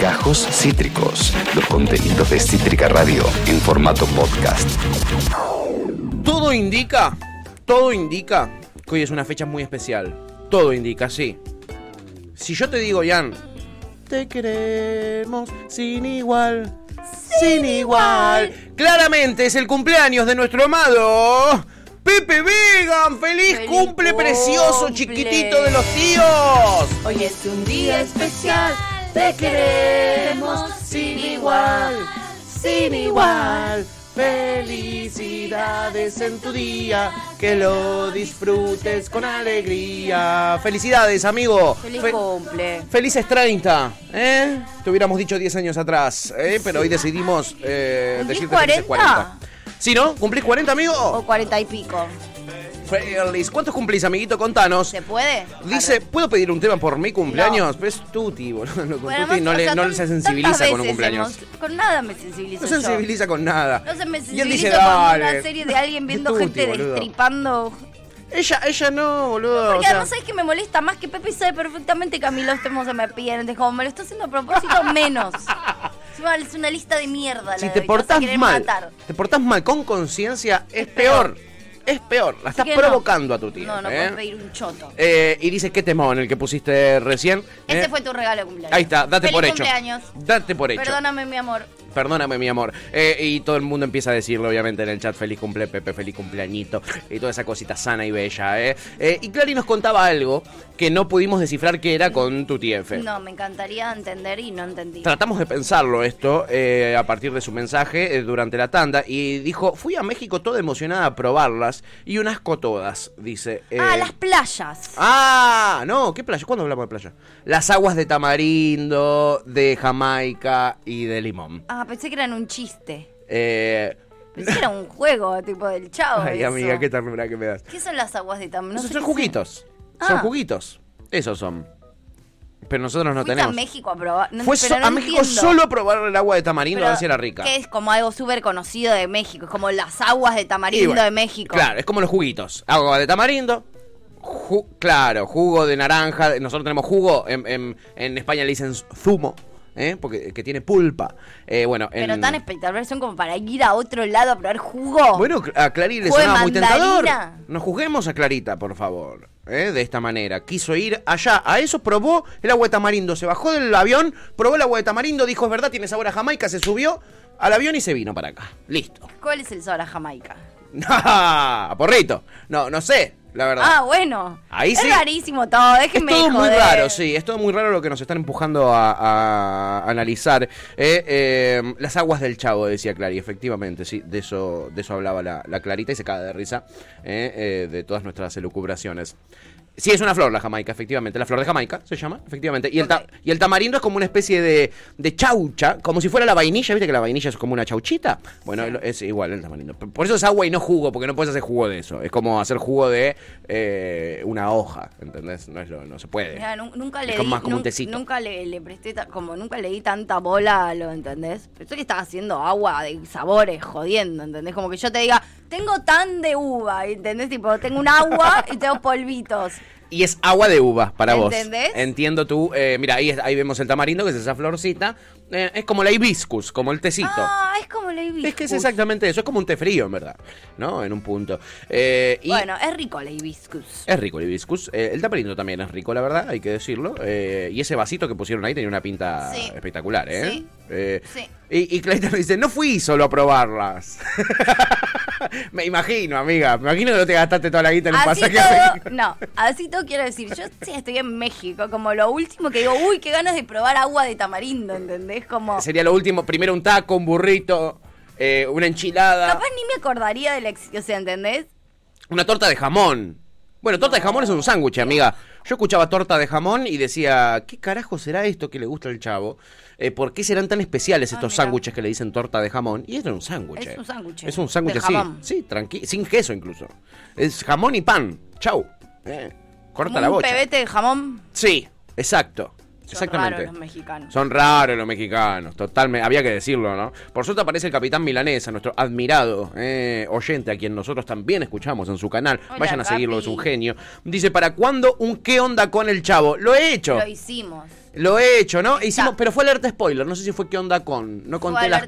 Gajos Cítricos, los contenidos de Cítrica Radio en formato podcast. Todo indica, todo indica que hoy es una fecha muy especial. Todo indica, sí. Si yo te digo, Jan, te queremos sin igual, sin igual. Claramente es el cumpleaños de nuestro amado Pepe Vegan. ¡Feliz, Feliz cumple precioso, chiquitito de los tíos! Hoy es un día especial, te queremos sin igual, sin igual. Felicidades en tu día, que lo disfrutes con alegría. Felicidades, amigo. Feliz Fe- cumple. Felices 30, ¿eh? Te hubiéramos dicho 10 años atrás, ¿eh? Pero hoy decidimos eh, ¿Cumplís decirte felices 40? ¿Sí, no? ¿Cumplís 40, amigo? O cuarenta y pico. ¿Cuántos cumplís, amiguito? Contanos. ¿Se puede? Dice, ¿puedo pedir un tema por mi cumpleaños? Pero es Tuti, boludo. Con Bueno, Tuti no, o le, no se sensibiliza con un cumpleaños. hemos- con nada me sensibilizo No yo. sensibiliza con nada. No se me Y él sensibiliza dice, con dale. una serie de alguien viendo Tuti, gente boludo. destripando. Ella, ella no, boludo. Porque o sea, sabes que me molesta más que Pepe sabe perfectamente que a mí los temas se me piden. Entonces, como me lo está haciendo a propósito, menos. Es una lista de mierda. si de te a portás mal, matar. te portás mal con conciencia, es peor. Es peor. La estás no. provocando a tu tía. No, no ¿eh? puedes pedir un choto. Eh, y dice qué temón el que pusiste recién. Ese ¿eh? fue tu regalo de cumpleaños. Ahí está, date Feliz por hecho. cumpleaños. Date por hecho. Perdóname, mi amor. Perdóname, mi amor. Eh, y todo el mundo empieza a decirlo, obviamente, en el chat. Feliz cumple, Pepe, feliz cumpleañito. Y toda esa cosita sana y bella, ¿eh? Eh, y Clary nos contaba algo que no pudimos descifrar que era con tu TF. No, me encantaría entender y no entendí. Tratamos de pensarlo esto eh, a partir de su mensaje eh, durante la tanda y dijo, fui a México toda emocionada a probarlas y un asco todas, dice. Ah, las playas. Ah, no, ¿qué playa? ¿Cuándo hablamos de playa? Las aguas de tamarindo, de Jamaica y de limón. Ah, pensé que eran un chiste. Eh, Pensé que era un juego, tipo del chavo. ay, eso. amiga, qué ternura que me das. ¿Qué son las aguas de Tam? No Esos sé son qué juguitos. Son Ah. juguitos. Esos son. Pero nosotros no Fuiste tenemos. a México a probar. No, Fue pero so- no a México entiendo. solo a probar el agua de tamarindo Pero, a ver si era rica. Que es como algo súper conocido de México. Es como las aguas de Y tamarindo bueno, de México. Claro, es como los juguitos. Agua de tamarindo. ju- claro, jugo de naranja. Nosotros tenemos jugo. En, en- en España le dicen zumo. ¿Eh? Porque que tiene pulpa. Eh, bueno, Pero en- tan espectacular son como para ir a otro lado a probar jugo. Bueno, a Clary le sonaba muy tentador. No juzguemos a Clarita, por favor. ¿eh? De esta manera. Quiso ir allá. A eso probó el agua de tamarindo. Se bajó del avión, probó el agua de tamarindo, dijo, es verdad, tiene sabor a Jamaica, se subió al avión y se vino para acá. Listo. ¿Cuál es el sabor a Jamaica? ¡A porrito! No, no sé, la verdad. Ah, bueno. Ahí es sí. rarísimo todo. Es Déjenme todo muy raro, sí, es todo muy raro lo que nos están empujando a, a analizar. Eh, eh, las aguas del chavo, decía Clary, efectivamente, sí, de eso, de eso hablaba la, la Clarita y se caga de risa eh, de todas nuestras elucubraciones. Sí, es una flor la jamaica, efectivamente. La flor de jamaica se llama, efectivamente. Y el, ta- y el tamarindo es como una especie de, de chaucha, como si fuera la vainilla. ¿Viste que la vainilla es como una chauchita? Bueno, es igual el tamarindo. Por eso es agua y no jugo, porque no puedes hacer jugo de eso. Es como hacer jugo de eh, una hoja, ¿entendés? No, es lo- no se puede. Mira, nunca Es le como di, más como un tecito. nunca le, le presté como nunca le di tanta bola a lo, ¿entendés? Pensé que estaba haciendo agua de sabores, jodiendo, ¿entendés? Como que yo te diga, tengo tan de uva, ¿entendés? Tipo, tengo un agua y tengo polvitos. Y es agua de uva para vos. ¿Entendés? Entiendo tú. eh, mira, ahí, es- ahí vemos el tamarindo, que es esa florcita. Eh, es como la hibiscus, como el tecito. Ah, es como la hibiscus. Es que es exactamente eso, es como un té frío, en verdad, ¿no? En un punto. Eh, y Bueno, es rico la hibiscus. es rico el hibiscus. Eh, el tamarindo también es rico, la verdad, hay que decirlo. Eh, y ese vasito que pusieron ahí tenía una pinta Sí. espectacular, ¿eh? Sí. Eh, Sí. Y, y Clayton me dice, no fui solo a probarlas. me imagino, amiga. Me imagino que no te gastaste toda la guita en un Así pasaje todo, no, así todo quiero decir, yo sí estoy en México, como lo último que digo, uy, qué ganas de probar agua de tamarindo, ¿entendés? Como, Sería lo último, primero un taco, un burrito, eh, una enchilada, capaz ni me acordaría de la, ex- o sea, ¿entendés? una torta de jamón. Bueno, torta de jamón es un sándwich, amiga. Yo escuchaba torta de jamón y decía, ¿qué carajo será esto que le gusta al chavo? Eh, ¿Por qué serán tan especiales Ah, estos sándwiches que le dicen torta de jamón? Y esto es un sándwich. Es eh. un sándwich, Es un sándwich, de sí. jamón. Sí, tranqui sin queso incluso. Es jamón y pan. Chau. Eh, corta Como la un bocha. pebete de jamón. Sí, exacto. Exactamente. raros los mexicanos. Son raros los mexicanos, totalmente. Había que decirlo, ¿no? Por suerte aparece el capitán Milanesa, nuestro admirado eh, oyente, a quien nosotros también escuchamos en su canal. Hola, Vayan a seguirlo, Capi. es un genio. Dice, ¿para cuándo un qué onda con el chavo? Lo he hecho. Lo hicimos. Lo he hecho, ¿no? Hicimos, pero fue alerta spoiler. No sé si fue qué onda con. No conté las.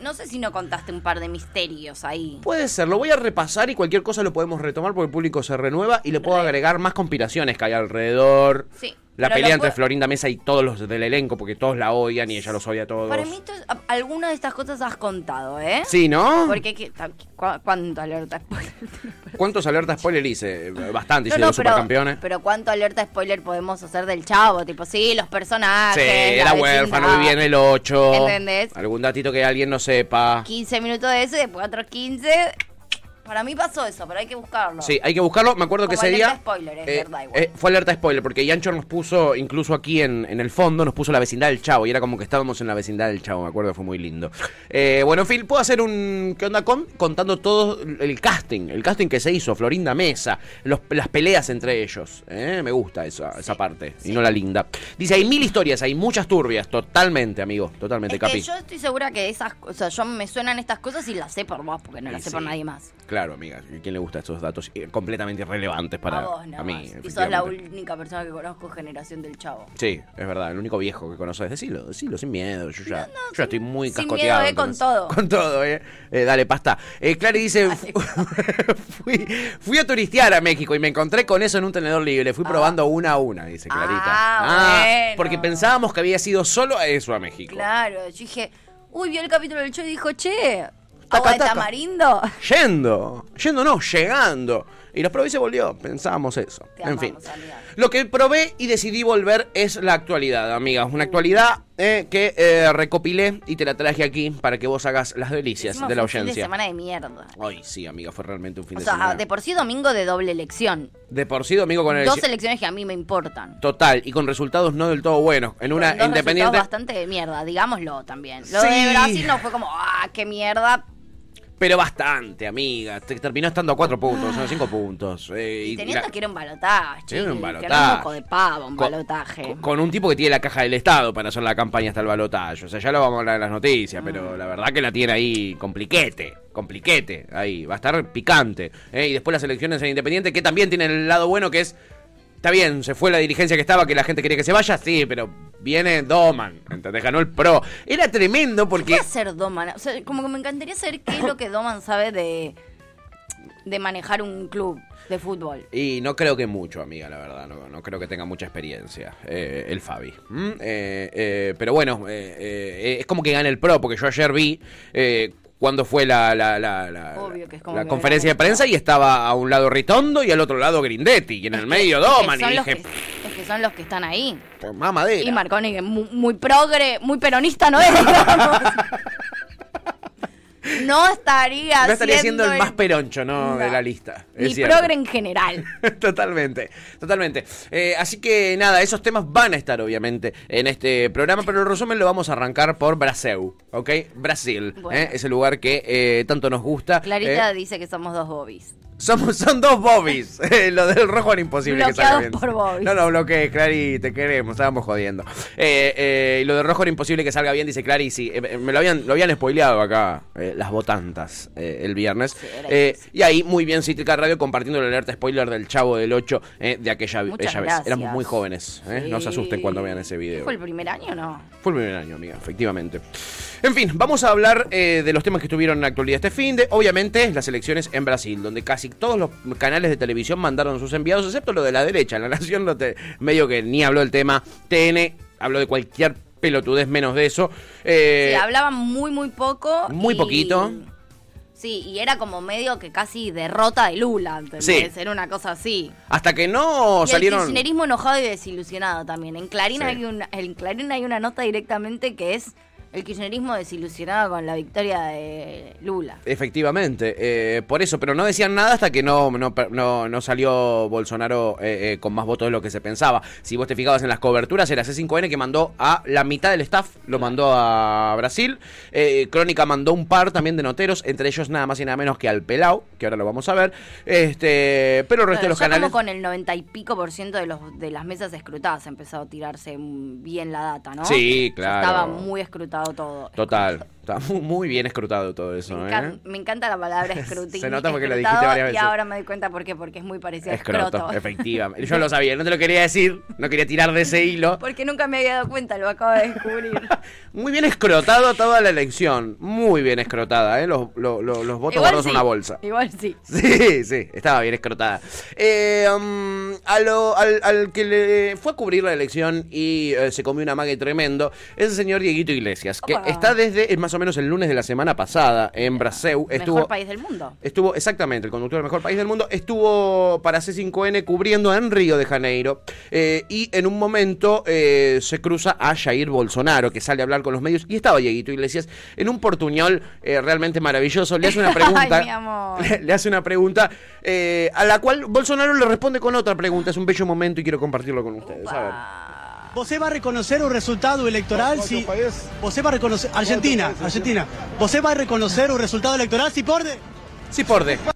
No sé si no contaste un par de misterios ahí. Puede ser, lo voy a repasar y cualquier cosa lo podemos retomar porque el público se renueva y le puedo Re. agregar más conspiraciones que hay alrededor. Sí. La pero pelea entre Florinda Mesa y todos los del elenco porque todos la odian y ella los odia a todos. Para mí, alguna de estas cosas has contado, ¿eh? Sí, ¿no? Porque, ¿qué- ta- cu- ¿cuánto alerta spoiler? ¿Cuántos alertas spoiler hice? Bastante, hice No, no, los pero, supercampeones. pero ¿cuánto alerta spoiler podemos hacer del chavo? Tipo, sí, los personajes. Sí, era huérfano, vivía en el 8. ¿Entendés? Algún datito que alguien no sepa. 15 minutos de eso y después otros 15. Para mí pasó eso, pero hay que buscarlo. Sí, hay que buscarlo. Me acuerdo que Como ese alerta día. spoiler, es eh, verdad igual. eh, fue alerta spoiler, porque Yancho nos puso, incluso aquí en, en el fondo, nos puso la vecindad del Chavo. Y era como que estábamos en la vecindad del Chavo, me acuerdo, fue muy lindo. Eh, bueno, en fin, puedo hacer un. ¿Qué onda con? Contando todo el casting, el casting que se hizo, Florinda Mesa, los- las peleas entre ellos. ¿eh? Me gusta esa, esa parte, y no la linda. Dice, hay mil historias, hay muchas turbias, totalmente, amigo, totalmente, Es Capi. que yo estoy segura que esas cosas, yo me suenan estas cosas y las sé por vos, porque no las sé por nadie más. Claro, amiga, ¿a quién le gustan estos datos eh, completamente irrelevantes para a vos, nada a mí? Y sos la única persona que conozco generación del chavo. Sí, es verdad, el único viejo que conoces. Decilo, decilo sin miedo. Yo ya, No, no, yo sin- estoy muy sin cascoteado. miedo, eh, con todo. Con todo, eh. Eh, dale, pasta. Eh, Clary dice: fui, fui a turistear a México y me encontré con eso en un tenedor libre. Fui Ah. probando una a una, dice Clarita. Ah, bueno. Porque pensábamos que había sido solo a eso a México. Claro, yo dije, uy, vio el capítulo del show y dijo, che, agua de tamarindo. Yendo, yendo no, llegando. Y los probé y se volvió. Pensábamos eso. Te en fin. amiga. Lo que probé y decidí volver es la actualidad, amigas. Una actualidad eh, que eh, recopilé y te la traje aquí para que vos hagas las delicias de la un fin de audiencia. semana de mierda. Ay, sí, amiga, fue realmente un fin O de sea, semana. de por sí domingo de doble elección. De por sí, domingo con el. Dos elecciones que a mí me importan. Total, y con resultados no del todo buenos. En una Con dos independiente. bastante de mierda, digámoslo también. Lo Sí. de Brasil no fue como, ah, qué mierda. Pero bastante, amiga. Te- terminó estando a cuatro puntos, son cinco puntos. eh, Y y teniendo la- que era un balotaje, era un balotaje. era un moco de pavo, un Con- balotaje. Con, con un tipo que tiene la caja del Estado para hacer la campaña hasta el balotaje. O sea, ya lo vamos a hablar en las noticias, pero Mm. la verdad que la tiene ahí compliquete. Compliquete, ahí. Va a estar picante. ¿eh? Y después las elecciones en Independiente, que también tienen el lado bueno que es. Está bien, se fue la dirigencia que estaba, que la gente quería que se vaya, sí, pero viene Doman, ¿entendés? Ganó el pro. Era tremendo ¿Qué porque. hacer Doman? O sea, como que me encantaría saber qué es lo que Doman sabe de, de manejar un club de fútbol. Y no creo que mucho, amiga, la verdad. No, no creo que tenga mucha experiencia eh, el Fabi. ¿Mm? Eh, eh, pero bueno, eh, eh, es como que gana el pro, porque yo ayer vi eh, cuando fue la, la, la, la- la conferencia de prensa y estaba a un lado Ritondo y al otro lado Grindetti. Y en el medio Doman. Y dije, que- es que son los que están ahí. "Pues, mamadera. Y Marconi, que muy, muy progre, muy peronista, ¿no es? digamos. No estaría no estaría siendo el el- más peroncho, ¿no? No. De la lista. es Ni cierto. progre en general. totalmente, totalmente. Eh, así que nada, esos temas van a estar obviamente en este programa, pero el resumen lo vamos a arrancar por Brasil, ¿ok? Brasil, Bueno. ¿eh? ese lugar que eh, tanto nos gusta. Clarita ¿eh? dice que somos dos bobbies. Somos, son dos Bobbies. Eh, lo del rojo era imposible que salga bien. por Bobbies. No, no bloquees, Clary, te queremos, estábamos jodiendo. Eh, eh, y lo del rojo era imposible que salga bien, dice Clary, sí. eh, me lo habían, lo habían spoileado acá, eh, las votantas, eh, el viernes. Eh, y ahí, muy bien, Cítrica Radio compartiendo el alerta spoiler del Chavo del 8 eh, de aquella bella vez. Éramos muy jóvenes, eh, no se asusten cuando vean ese video. ¿Fue el primer año o no? Fue el primer año, amiga, efectivamente. En fin, vamos a hablar eh, de los temas que estuvieron en la actualidad este fin de, obviamente, las elecciones en Brasil, donde casi todos los canales de televisión mandaron sus enviados, excepto lo de la derecha. La Nación no te- medio que ni habló del tema. TN habló de cualquier pelotudez menos de eso. Eh, Sí, hablaban muy, muy poco. muy y- poquito. Sí, y era como medio que casi derrota de Lula, ¿entendés? Sí. Era una cosa así. hasta que no y salieron... el kirchnerismo enojado y desilusionado también. En Clarín, Sí. hay una, en Clarín hay una nota directamente que es el kirchnerismo desilusionado con la victoria de Lula. Efectivamente, eh, por eso, pero no decían nada hasta que no, no, no, no salió Bolsonaro eh, eh, con más votos de lo que se pensaba. Si vos te fijabas en las coberturas, era C5N que mandó a la mitad del staff, lo mandó a Brasil. Crónica mandó un par también de noteros, entre ellos nada más y nada menos que al Pelau, que ahora lo vamos a ver. Este, pero el resto de los canales. con el 90 y pico por ciento de, los, de las mesas escrutadas ha empezado a tirarse bien la data, ¿no? Sí, claro. Estaba muy Total, está muy, bien escrutado todo eso. Me, ¿eh? me encanta la palabra escrutinio. Se nota porque lo dijiste varias Y veces. ahora me doy cuenta por qué, porque es muy parecido a Escroto, escroto. efectivamente. Yo lo sabía, no te lo quería decir, no quería tirar de ese hilo. Porque nunca me había dado cuenta, lo acabo de descubrir. Muy bien escrotado toda la elección. Muy bien escrotada, ¿eh? Los, lo- lo- los votos guardados sí, en una bolsa. Igual sí. Sí, sí, estaba bien escrotada. Eh, um, a lo- al, al que le fue a cubrir la elección y eh, se comió una mague tremendo es el señor Dieguito Iglesias, que está desde eh, más o menos el lunes de la semana pasada en Braseu. Estuvo, Mejor país del mundo. Estuvo, exactamente, el conductor del mejor país del mundo, estuvo para C5N cubriendo en Río de Janeiro eh, y en un momento eh, se cruza a Jair Bolsonaro, que sale a hablar con los medios, y estaba Dieguito Iglesias en un portuñol eh, realmente maravilloso, le hace una pregunta, Ay, mi amor. le, le hace una pregunta a la cual Bolsonaro le responde con otra pregunta, es un bello momento y quiero compartirlo con ustedes. A ver. Você vai reconocer o resultado eleitoral se. Você vai reconocer. Argentina, Argentina. Você vai reconocer o resultado eleitoral se pode. Sí, porde.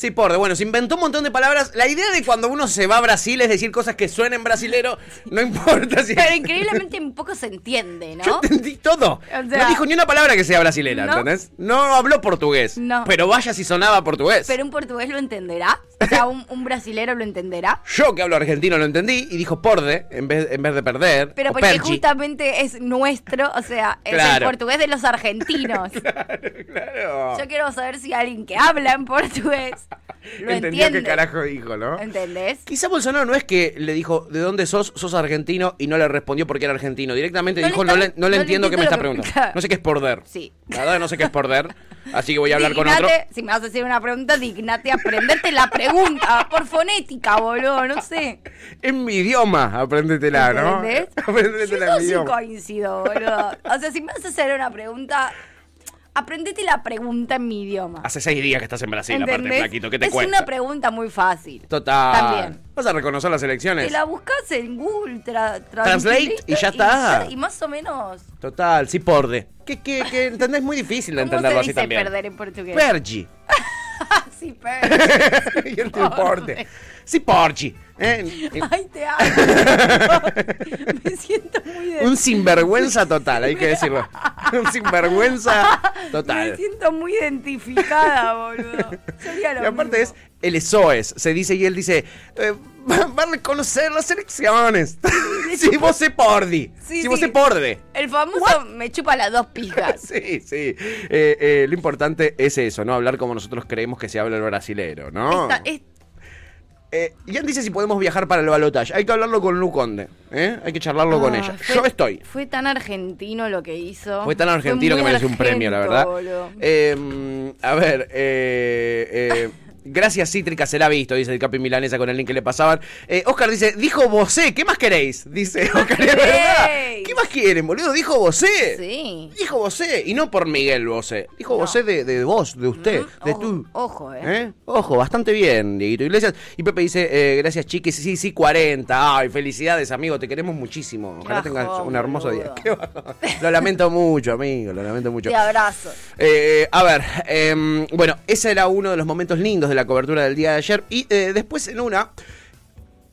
Sí, porde. Bueno, se inventó un montón de palabras. La idea de cuando uno se va a Brasil es decir cosas que suenen brasilero, no importa si... Pero increíblemente un poco se entiende, ¿no? Yo entendí todo. sea- no dijo ni una palabra que sea brasilera, ¿No? ¿entendés? No habló portugués. No. Pero vaya si sonaba portugués. Pero un portugués lo entenderá. O sea, un, un brasilero lo entenderá. Yo que hablo argentino lo entendí y dijo porde en vez, en vez de perder. Pero porque perchi. justamente es nuestro, o sea, es Claro. el portugués de los argentinos. Claro. Yo quiero saber si alguien que habla en portugués lo Entendió entiende. qué carajo dijo, ¿no? ¿Entendés? Quizá Bolsonaro no es que le dijo, ¿de dónde sos? Sos argentino y no le respondió porque era argentino. Directamente No le dijo, está- no, le, no le no le entiendo qué me está preguntando. No sé qué es porder. Sí. La verdad no sé qué es porder. Así que voy a hablar con otro. Si me vas a hacer una pregunta, dignate a aprenderte la pregunta por fonética, boludo, no sé. En mi idioma, apréndetela, ¿no? ¿Entendés? Apréndetela Yo en mi idioma. coincido, boludo. O sea, si me vas a hacer una pregunta, aprendete la pregunta en mi idioma. Hace seis días que estás en Brasil, aparte, ¿Entendés? flaquito. ¿Qué te es cuesta? una pregunta muy fácil. Total. También. ¿Vas a reconocer las elecciones? Te la buscas en Google tra- Translate y ya está. Y, más o menos. Total, sí porde. Que, que, que entendés muy difícil de ¿Cómo entenderlo se así dice también. perder en portugués? Pergi. sí, perder. y el importe. Sí, porgi. ¿Eh? Ay, te amo. Me siento muy de... Un sinvergüenza total, hay que decirlo. Un sinvergüenza Me total. siento muy identificada, boludo. Sería lo Y aparte mismo. es el ESOES, se dice y él dice, eh, va, a reconocer las elecciones. si vos se pordi. Sí, si vos sí. se porde. El famoso me chupa las dos pijas. Sí, sí. Eh, eh, lo importante es eso, ¿no? Hablar como nosotros creemos que se habla el brasilero, ¿no? Esta- es- Eh, Ian dice si podemos viajar para el balotaje. Hay que hablarlo con Lu Conde, ¿eh? Hay que charlarlo con Ah, ella. fue- Yo estoy. Fue tan argentino lo que hizo. Fue tan argentino que merece un premio, la verdad. Eh, a ver, eh, eh, gracias Cítrica se la ha visto, dice el Capi Milanesa con el link que le pasaban. Eh, Oscar dice, dijo vosé, ¿qué más queréis? Dice Oscar, es verdad. ¿Qué más quieren, boludo? Dijo vosé. Sí. Dijo vosé, y no por Miguel Bosé. Dijo No. vosé de, de vos, de usted, Mm, de ojo, tú. ojo, eh. ¿Eh? Ojo, bastante bien, Dieguito Iglesias. Y Pepe dice, eh, gracias chiquis, sí, sí, 40. Ay, felicidades, amigo, te queremos muchísimo. Ojalá tengas un hermoso día. Qué. Lo lamento mucho, amigo, lo lamento mucho. Te abrazo. A ver, em, bueno, ese era uno de los momentos lindos de la cobertura del día de ayer. Y eh, después en una,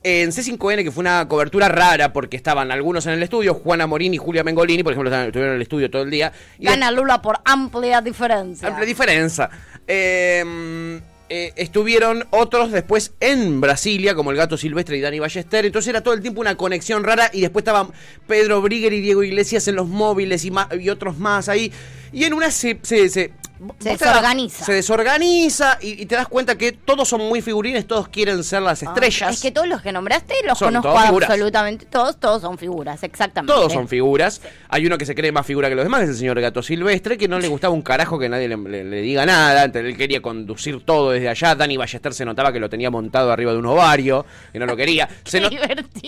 en C5N, que fue una cobertura rara porque estaban algunos en el estudio, Juana Morín y Julia Mengolini, por ejemplo, estuvieron en el estudio todo el día. Y Gana Lula por amplia diferencia. Amplia diferencia. Eh, eh, estuvieron otros después en Brasilia, como el gato silvestre y Dani Ballester. Entonces era todo el tiempo una conexión rara. Y después estaban Pedro Brigger y Diego Iglesias en los móviles y, y otros más ahí. Y en una se. se, se Se desorganiza. Se desorganiza y, y te das cuenta que todos son muy figurines, todos quieren ser las estrellas. Ah, Es que todos los que nombraste los Son conozco todos absolutamente todos, todos son figuras, exactamente. Todos son figuras. Hay uno que se cree más figura que los demás, que es el señor Gato Silvestre, que no le gustaba un carajo que nadie le, le- le diga nada. Él quería conducir todo desde allá. Dani Ballester se notaba que lo tenía montado arriba de un ovario, que no lo quería. Se no-.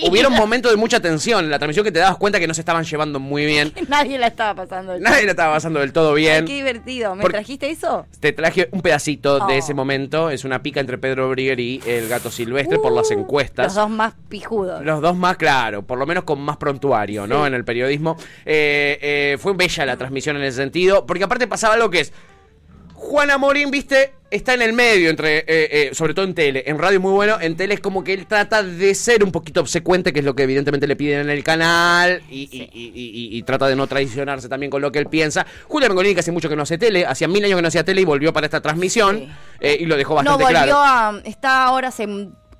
Hubieron momentos de mucha tensión en la transmisión que te dabas cuenta que no se estaban llevando muy bien. Nadie la estaba pasando. del Nadie la estaba pasando del todo Ay, bien. qué divertido. ¿Me Porque- trajiste eso? Te traje un pedacito de Oh. ese momento. Es una pica entre Pedro Brigger y el gato silvestre por las Uh, encuestas. Los dos más pijudos. Los dos más, claro, por lo menos con más prontuario, ¿no? En el periodismo. Eh, eh, fue bella la transmisión en ese sentido, porque aparte pasaba algo que es. Juana Morín, viste, está en el medio, entre, eh, eh, sobre todo en tele. En radio muy bueno, en tele es como que él trata de ser un poquito obsecuente, que es lo que evidentemente le piden en el canal, y, y- y- y- y trata de no traicionarse también con lo que él piensa. Julia Mengolini, que hace mucho que no hace tele, hacía mil años que no hacía tele y volvió para esta transmisión, Sí. eh, y lo dejó No, bastante volvió claro. a. Está ahora hace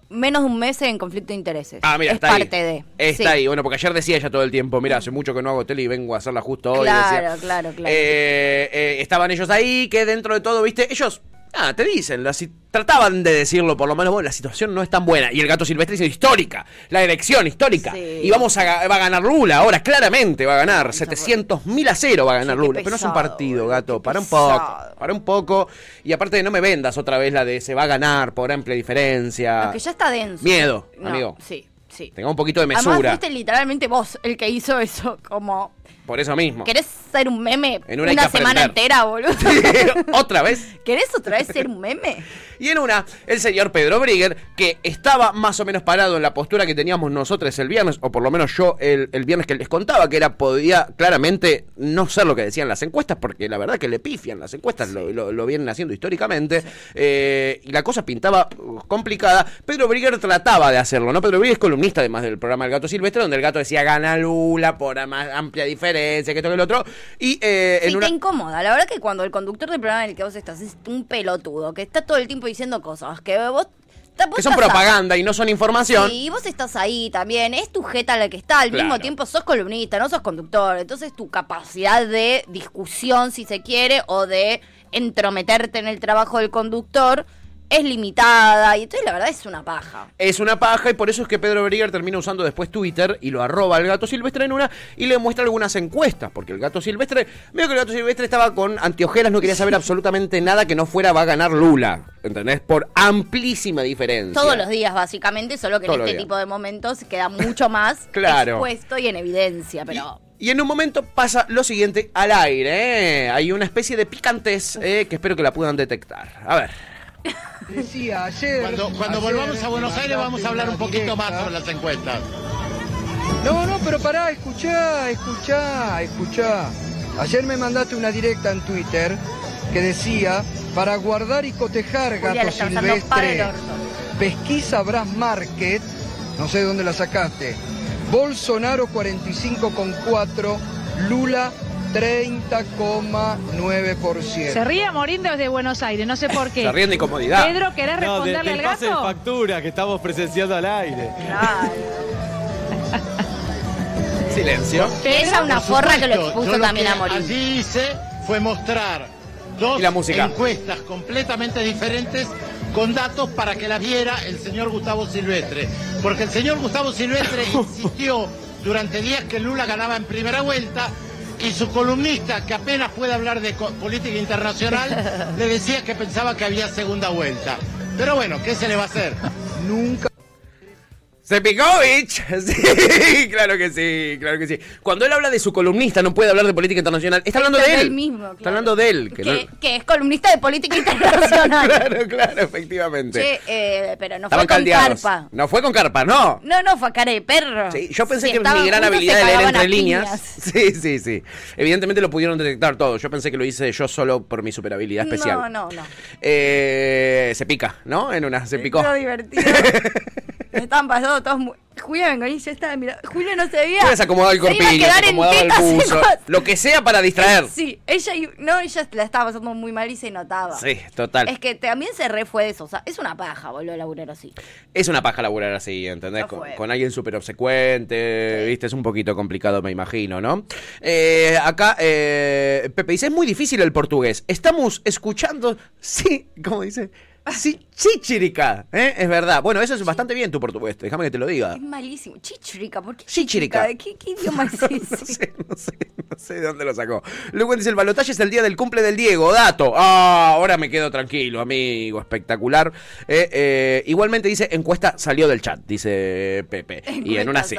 menos de un mes en conflicto de intereses. Ah, mira, es está parte ahí. de. Está sí. ahí. Bueno, porque ayer decía ella todo el tiempo, mira, hace mucho que no hago tele y vengo a hacerla justo hoy. Claro, decía. claro, claro. Eh, eh, estaban ellos ahí, que dentro de todo, viste, ellos, ah, te dicen, la si- trataban de decirlo, por lo menos, bueno, la situación no es tan buena. Y el gato silvestre dice histórica, la elección histórica. Sí. Y vamos a, va a ganar Lula ahora, claramente va a ganar. 700 mil a cero va a ganar Sí, Lula. Pero no es un partido, gato, para un poco. Para un poco. Y aparte, no me vendas otra vez la de se va a ganar por amplia diferencia. No, que ya está denso. Miedo, No, amigo. Sí, sí. Tenga un poquito de Además, mesura. fuiste literalmente vos el que hizo eso. Como. Por eso mismo. ¿Querés ser un meme En una semana entera, boludo? Otra vez. ¿Querés otra vez ser un meme? Y en una, el señor Pedro Brigger, que estaba más o menos parado en la postura que teníamos nosotros el viernes, o por lo menos yo el, el viernes que les contaba, que era, podía claramente no ser lo que decían las encuestas, porque la verdad que le pifian las encuestas, lo, lo- lo vienen haciendo históricamente, eh, y la cosa pintaba uh, complicada. Pedro Brigger trataba de hacerlo, ¿no? Pedro Brigger es columnista además del programa El Gato Silvestre, donde el gato decía gana Lula por más amplia diferencia, que esto que el otro, y eh, en Sí, una... te incomoda. La verdad que cuando el conductor del programa en el que vos estás es un pelotudo, que está todo el tiempo diciendo cosas, que vos... Que son ahí. propaganda y no son información. Sí, y vos estás ahí también, es tu jeta la que está, al Claro. mismo tiempo sos columnista, no sos conductor, entonces tu capacidad de discusión, si se quiere, o de entrometerte en el trabajo del conductor es limitada, y entonces la verdad es una paja. Es una paja y por eso es que Pedro Brigger termina usando después Twitter y lo arroba al gato silvestre en una y le muestra algunas encuestas, porque el gato silvestre, veo que el gato silvestre estaba con anteojeras, no quería saber absolutamente nada que no fuera va a ganar Lula, ¿entendés? Por amplísima diferencia. Todos los días, básicamente, solo que Todos en este tipo de momentos queda mucho más Claro. expuesto y en evidencia, pero... Y en un momento pasa lo siguiente al aire, ¿eh? Hay una especie de picantes eh, que espero que la puedan detectar. A ver. Decía ayer. Cuando, cuando ayer volvamos a Buenos Aires vamos a hablar un poquito más sobre las encuestas. No, no, pero pará, escuchá, escuchá, escuchá. Ayer me mandaste una directa en Twitter que decía, para guardar y cotejar Julia le gato está usando para el silvestre, orto. pesquisa Brass Market, no sé de dónde la sacaste, Bolsonaro 45,4, Lula 30,9%. Se ríe Morín desde Buenos Aires, no sé por qué. Se ríen de incomodidad. Pedro, ¿querés No, de- responderle del al pase de gato? factura que estamos presenciando al aire. Claro. Silencio. Que ella una forra que lo expuso yo lo también que a morir. Allí hice fue mostrar dos Y la música. encuestas completamente diferentes con datos para que las viera el señor Gustavo Silvestre. Porque el señor Gustavo Silvestre insistió durante días que Lula ganaba en primera vuelta y su columnista, que apenas puede hablar de política internacional, le decía que pensaba que había segunda vuelta. Pero bueno, ¿qué se le va a hacer? Nunca Sepikovich. Sí, claro que sí, claro que sí. Cuando él habla de su columnista, no puede hablar de política internacional. Está hablando Está de él. mismo, claro. Está hablando de él. Que, Que no- que es columnista de política internacional. claro, claro, efectivamente. Che, eh, pero no Estaban fue con carpa. No fue con carpa, no. No, no, fue a cara de perro. Sí, yo pensé Si que mi gran habilidad se de leer entre líneas. Sí, sí, sí. Evidentemente lo pudieron detectar todo. Yo pensé que lo hice yo solo por mi super habilidad especial. No, no, no. Eh, se pica, ¿no? En una, se picó. Pero divertido. Me estaban pasando todos muy... Julia Bengoní ya estaba mirando. Julia no se veía. Julia se acomodaba el Se iba a corpiño, se acomodaba el buzo. Lo que sea para distraer. Sí, ella no, ella la estaba pasando muy mal y se notaba. Sí, total. Es que también se re fue de eso. O sea, es una paja, boludo, laburar así. Es una paja laburar así, ¿entendés? Con alguien súper obsecuente, ¿viste? Es un poquito complicado, me imagino, ¿no? Eh, acá, eh, Pepe dice, es muy difícil el portugués. Estamos escuchando, sí, ¿cómo dice? Sí, chichirica, ¿eh? Es verdad. Bueno, eso es bastante bien tu portugués, déjame que te lo diga. Es malísimo. Chichirica, ¿por qué Chichirica. ¿De qué, qué idioma es ese? No sé, no sé, no sé de dónde lo sacó. Luego dice, el balotaje es el día del cumple del Diego, dato. Ah, ahora me quedo tranquilo, amigo, espectacular. Eh, eh, igualmente dice, encuesta salió del chat, dice Pepe. y en una sí.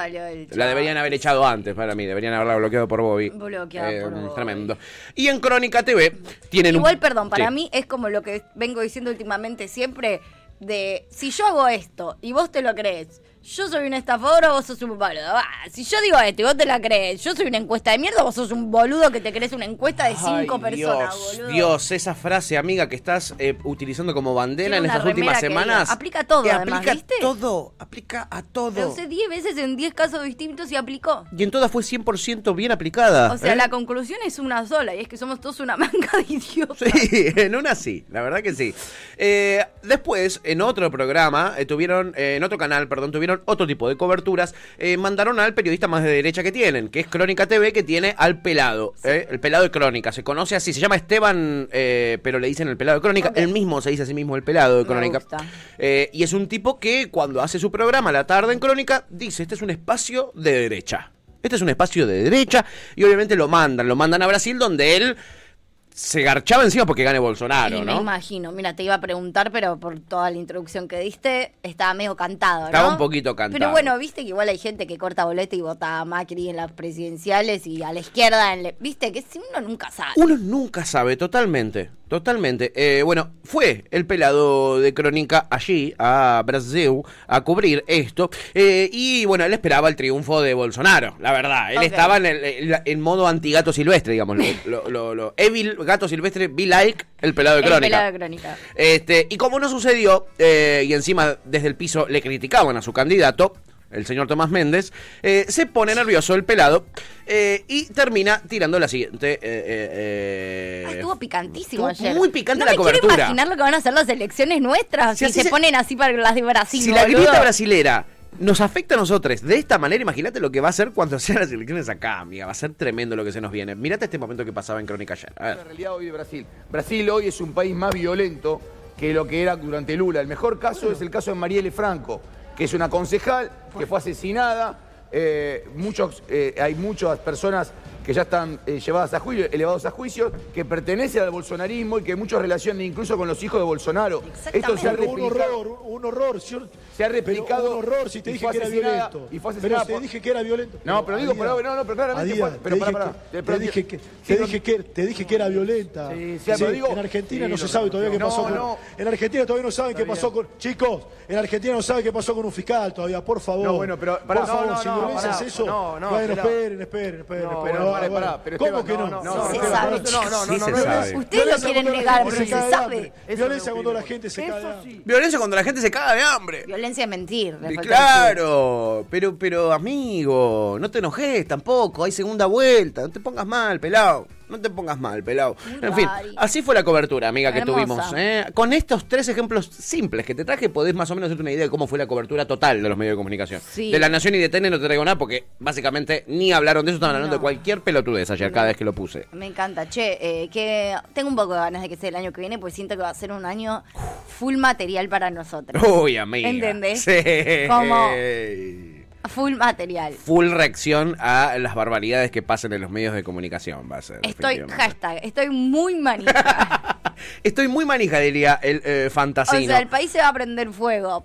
La deberían haber echado antes para mí, deberían haberla bloqueado por Bobby. Bloqueada por Bobby. Tremendo. Y en Crónica TV tienen Igual, un... perdón, para Sí. mí es como lo que vengo diciendo últimamente siempre de si yo hago esto y vos te lo crees, yo soy un estafador o vos sos un boludo. Ah, si yo digo esto y vos te la crees, yo soy una encuesta de mierda o vos sos un boludo que te crees una encuesta de cinco Ay, personas, Dios, boludo. Dios, esa frase, amiga, que estás eh, utilizando como bandera en estas últimas semanas. diga, aplica a todo, que además, aplica ¿viste? todo, aplica a Lo todo. usé 10 veces en 10 casos distintos y aplicó. Y en todas fue 100% bien aplicada. O sea, ¿eh? la conclusión es una sola y es que somos todos una manga de idiotas. Sí, en una sí, la verdad que sí. Eh, después, en otro programa, eh, tuvieron, eh, en otro canal, perdón, tuvieron otro tipo de coberturas. Eh, mandaron al periodista más de derecha que tienen, que es Crónica TV, que tiene al pelado, eh, el pelado de Crónica. Se conoce así, se llama Esteban, eh, pero le dicen el pelado de Crónica. Ok. Él mismo se dice a sí mismo el pelado de Crónica. Eh, y es un tipo que cuando hace su programa la tarde en Crónica, dice, este es un espacio de derecha. Este es un espacio de derecha y obviamente lo mandan, lo mandan a Brasil donde él se garchaba encima porque gane Bolsonaro, Y me ¿no? imagino, mira, te iba a preguntar, pero por toda la introducción que diste, estaba medio cantado, ¿no? Estaba un poquito cantado. Pero bueno, viste que igual hay gente que corta boleta y vota a Macri en las presidenciales y a la izquierda, en le- viste que si uno nunca sabe. Uno nunca sabe, totalmente, totalmente. Eh, bueno, fue el pelado de Crónica allí, a Brasil, a cubrir esto. eh, y bueno, él esperaba el triunfo de Bolsonaro, la verdad. Él estaba en, el- en- modo anti-gato silvestre, digamos. Lo, lo- lo- Evil gato silvestre, be like el pelado de El Crónica. pelado de crónica. Este, y como no sucedió, eh, y encima desde el piso le criticaban a su candidato, el señor Tomás Méndez, eh, se pone nervioso el pelado eh, y termina tirando la siguiente. eh, eh, Ah, eh, estuvo picantísimo estuvo ayer. muy picante no la me quiero cobertura. imaginar lo que van a hacer las elecciones nuestras Si se, se- ponen así para las de Brasil, si la grieta brasilera nos afecta a nosotros de esta manera, imagínate lo que va a ser cuando sean las elecciones acá, amiga. Va a ser tremendo lo que se nos viene. Mirate este momento que pasaba en Crónica ayer. A ver. La realidad hoy de Brasil. Brasil hoy es un país más violento que lo que era durante Lula. El mejor caso es el caso de Marielle Franco, que es una concejal que fue asesinada. Eh, muchos, eh, hay muchas personas que ya están eh, llevadas a juicio, elevados a juicio, que pertenecen al bolsonarismo y que muchos relacionan incluso con los hijos de Bolsonaro. Esto se ha Pero un horror, un horror. Si yo- Se ha pero replicado un horror si te dije que era violento. y fue pero asesinada te por- dije que era violento. No, pero digo, pero- no, no, pero claramente fue- pero te pará, dije pará. que- Pero- Te dije que, sí, te dije que, te dije que era violenta. Sí, sí, pero digo- en Argentina Sí, no se sabe no, todavía qué no, pasó con. no. En Argentina todavía no saben qué pasó con. Chicos, en Argentina no saben qué pasó con un fiscal todavía, por favor. No, bueno, pero- pará, por no, favor, no, si no, eso. no, no, bueno, pelado. esperen, esperen, esperen, No, Ah, pero ¿Cómo Esteban, que no? no, no, no, se sabe. violencia- sabe. Ustedes lo quieren negar, pero se sabe. Violencia cuando la gente se cae de hambre. Violencia cuando la gente se caga de hambre. Violencia es mentir. Claro, pero, pero amigo, no te enojes tampoco, hay segunda vuelta, no te pongas mal, pelado, no te pongas mal, pelado. En fin, así fue la cobertura, amiga, que Hermosa. tuvimos. ¿eh? Con estos tres ejemplos simples que te traje, podés más o menos hacerte una idea de cómo fue la cobertura total de los medios de comunicación. Sí. De La Nación y de TN no te traigo nada porque básicamente ni hablaron de eso, estaban hablando No. de cualquier pelotudez ayer cada vez que lo puse. Me encanta. Che, eh, que tengo un poco de ganas de que sea el año que viene, porque siento que va a ser un año full material para nosotros. Uy, amiga. ¿Entendés? Sí. Como- Full material. Full reacción a las barbaridades que pasan en los medios de comunicación, va a ser. Estoy, hashtag, estoy muy manija. Estoy muy manija, diría el eh, o fantasino. sea, el país se va a prender fuego,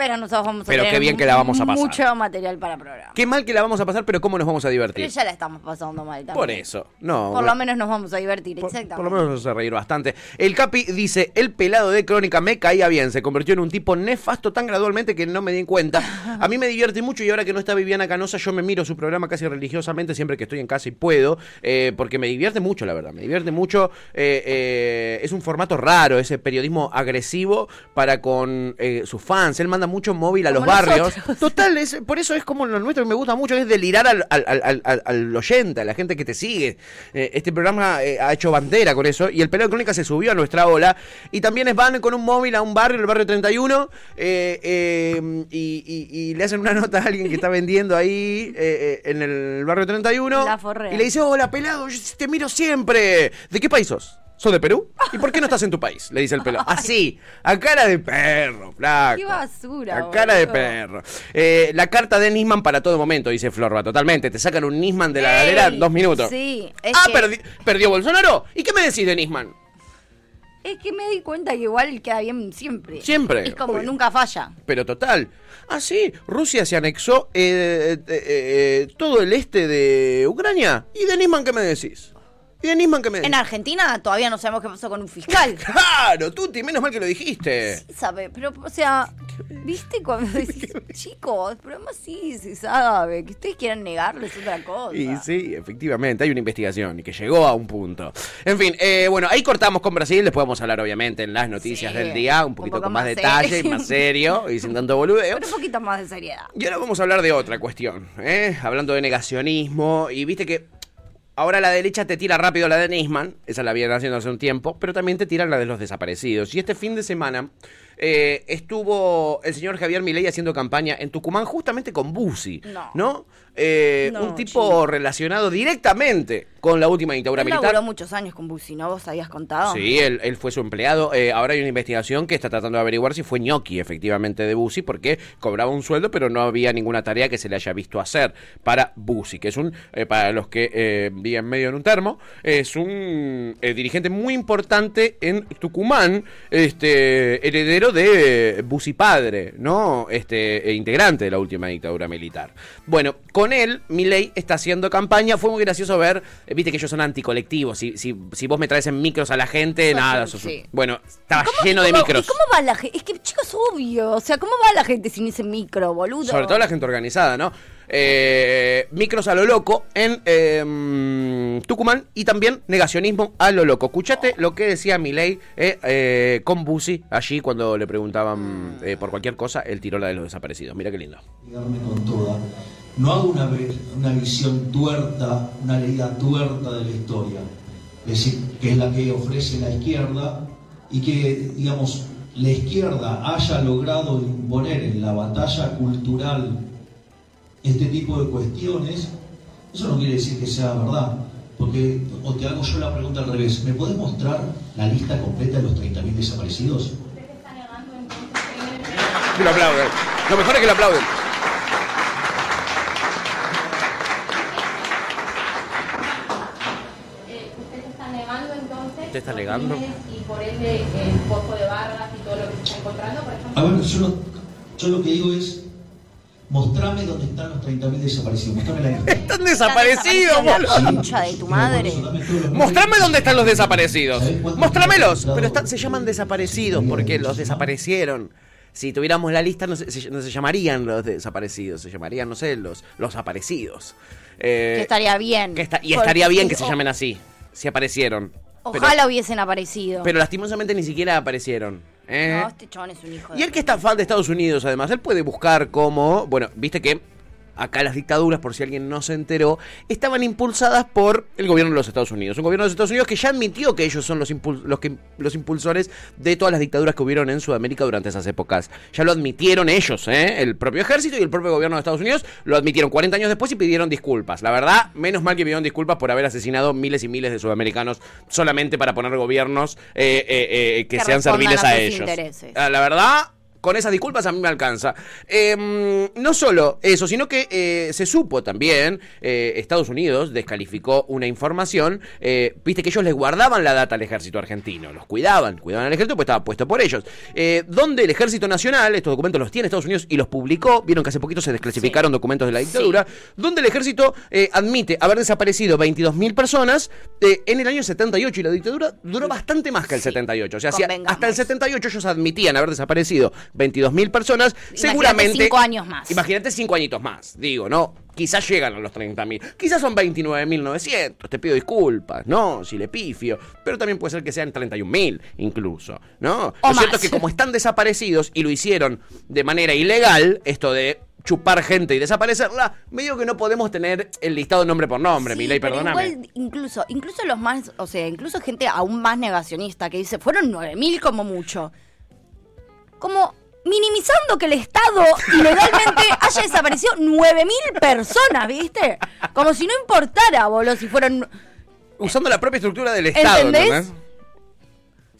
pero nosotros vamos a Pero tener qué bien que la vamos a pasar. mucho material para programa. Qué mal que la vamos a pasar, pero cómo nos vamos a Pero divertir. ya la estamos pasando mal también. Por eso, no. Por lo menos nos vamos a divertir, por, exactamente. por lo menos nos hace reír bastante. El Capi dice, el pelado de Crónica me caía bien, se convirtió en un tipo nefasto tan gradualmente que no me di cuenta. A mí me divierte mucho y ahora que no está Viviana Canosa, yo me miro su programa casi religiosamente siempre que estoy en casa y puedo, eh, porque me divierte mucho, la verdad, me divierte mucho. Eh, eh, es un formato raro, ese periodismo agresivo para con sus fans. Él manda mucho móvil a los barrios. Total, es, por eso es como lo nuestro que me gusta mucho, es delirar al, al, al, al- al oyente, a la gente que te sigue. Eh, este programa eh, ha hecho bandera con eso y el pelado de crónica se subió a nuestra ola. Y también es van con un móvil a un barrio, el barrio 31, eh, eh, y, y- y le hacen una nota a alguien que está vendiendo ahí en el barrio 31. La forrea. Y le dice, hola pelado, yo te miro siempre. ¿De qué país sos? ¿Sos de Perú? ¿Y por qué no estás en tu país? Le dice el pelado. Así, a cara de perro, flaco. Qué basura. A cara de perro. Eh, la carta de Nisman para todo momento, dice Florba, totalmente. Te sacan un Nisman de la Ey, galera en dos minutos. Sí, ah, que, perdi- perdió Bolsonaro. ¿Y qué me decís de Nisman? es que me di cuenta que igual queda bien siempre. Siempre, Es como obvio. nunca falla. Pero total. Ah, sí, Rusia se anexó eh, eh, eh, todo el este de Ucrania. ¿Y de Nisman qué me decís? ¿Y de Nisman qué me? En Argentina todavía no sabemos qué pasó con un fiscal. Claro, Tuti, menos mal que lo dijiste. Sí sabe, pero, o sea, ¿viste cuando decís, chicos, pero además sí se sabe, que ustedes quieran negarlo es otra cosa. Y sí, efectivamente, hay una investigación y que llegó a un punto. En fin, eh, bueno, ahí cortamos con Brasil, después vamos a hablar obviamente en las noticias Sí, del día, un poquito con más, más detalle, serio. más serio y sin tanto boludeo. Pero un poquito más de seriedad. Y ahora vamos a hablar de otra cuestión, ¿eh? hablando de negacionismo y viste que ahora la derecha te tira rápido la de Nisman, esa la vienen haciendo hace un tiempo, pero también te tiran la de los desaparecidos. Y este fin de semana eh, estuvo el señor Javier Milei haciendo campaña en Tucumán justamente con Bussi, No. ¿no? Eh, No, un tipo relacionado directamente con la última dictadura Él militar. laburó muchos años con Bussi, ¿no? ¿Vos habías contado? Sí, él, él fue su empleado. Eh, ahora hay una investigación que está tratando de averiguar si fue ñoqui efectivamente de Bussi, porque cobraba un sueldo, pero no había ninguna tarea que se le haya visto hacer para Bussi, que es un, para los que viven medio en un termo, es un dirigente muy importante en Tucumán, este heredero de Bussi padre, ¿no? Este e integrante de la última dictadura militar. Bueno, con él, Milei está haciendo campaña. Fue muy gracioso ver, eh, viste que ellos son anticolectivos. Si, si, si vos me traes en micros a la gente, nada. sos- sí. Bueno, estaba ¿Cómo- lleno de micros. ¿Y cómo va la gente? Es que, chicos, obvio. O sea, ¿cómo va la gente sin ese micro, boludo? Sobre todo la gente organizada, ¿no? Eh, micros a lo loco en eh, Tucumán y también negacionismo a lo loco. Escuchate lo que decía Milei eh, eh, con Bussi allí cuando le preguntaban por cualquier cosa, él tiró la de los desaparecidos. Mira qué lindo. No hago una visión tuerta, una leída tuerta de la historia. Es decir, que es la que ofrece la izquierda y que, digamos, la izquierda haya logrado imponer en la batalla cultural este tipo de cuestiones, eso no quiere decir que sea verdad. Porque, o te hago yo la pregunta al revés, ¿me podés mostrar la lista completa de los 30.000 desaparecidos? Que lo aplauden. Lo mejor es que lo aplauden. ¿Usted se está negando entonces? ¿Usted está negando? Y por ende el pozo de Vargas y todo lo que se está encontrando, por ejemplo. A ver, yo, no- yo lo que digo es, mostrame dónde están los 30.000 desaparecidos, mostrame la lista. Están desaparecidos, La boludo. concha de tu madre. Mostrame dónde están los desaparecidos. Mostrámelos. Pero están- se llaman desaparecidos porque los desaparecieron. Si tuviéramos la lista, no se, se- no se llamarían los desaparecidos, se llamarían, no sé, los, los aparecidos. Eh, Que estaría bien. que está- y Porque- estaría bien que se o- llamen así, si aparecieron. Pero- Ojalá hubiesen aparecido. Pero, lastimosamente ni siquiera aparecieron. ¿Eh? No, este chabón es un hijo de... Y él que está fan de Estados Unidos, además, él puede buscar cómo, bueno, viste que acá las dictaduras, por si alguien no se enteró, estaban impulsadas por el gobierno de los Estados Unidos. Un gobierno de los Estados Unidos que ya admitió que ellos son los, impul- los, que, los impulsores de todas las dictaduras que hubieron en Sudamérica durante esas épocas. Ya lo admitieron ellos, ¿eh? el propio ejército y el propio gobierno de Estados Unidos lo admitieron 40 años después y pidieron disculpas. La verdad, menos mal que pidieron disculpas por haber asesinado miles y miles de sudamericanos solamente para poner gobiernos eh, eh, eh, que, Que sean serviles a ellos. intereses. Ah, La verdad, con esas disculpas a mí me alcanza. Eh, no solo eso, sino que eh, se supo también, eh, Estados Unidos descalificó una información, eh, viste que ellos les guardaban la data al ejército argentino, los cuidaban, cuidaban al ejército, pues estaba puesto por ellos. Eh, donde el ejército nacional, estos documentos los tiene Estados Unidos y los publicó, vieron que hace poquito se desclasificaron documentos de la dictadura, donde el ejército admite haber desaparecido 22.000 personas en el año 78 y la dictadura duró bastante más que el 78. O sea, hasta el 78 ellos admitían haber desaparecido 22 mil personas, seguramente... cinco años más. Imagínate cinco añitos más, digo, ¿no? Quizás llegan a los 30 mil, quizás son 29.900, te pido disculpas, ¿no? Si le pifio, pero también puede ser que sean 31 mil incluso, ¿no? O lo cierto más. es que como están desaparecidos y lo hicieron de manera ilegal, esto de chupar gente y desaparecerla, medio que no podemos tener el listado nombre por nombre, Sí, Milei, perdóname. igual, incluso, incluso los más, o sea, incluso gente aún más negacionista que dice, fueron 9000 como mucho. Como minimizando que el Estado ilegalmente haya desaparecido 9000 personas, ¿viste? Como si no importara, boludo, si fueron Usando la propia estructura del Estado, ¿Entendés? ¿entendés?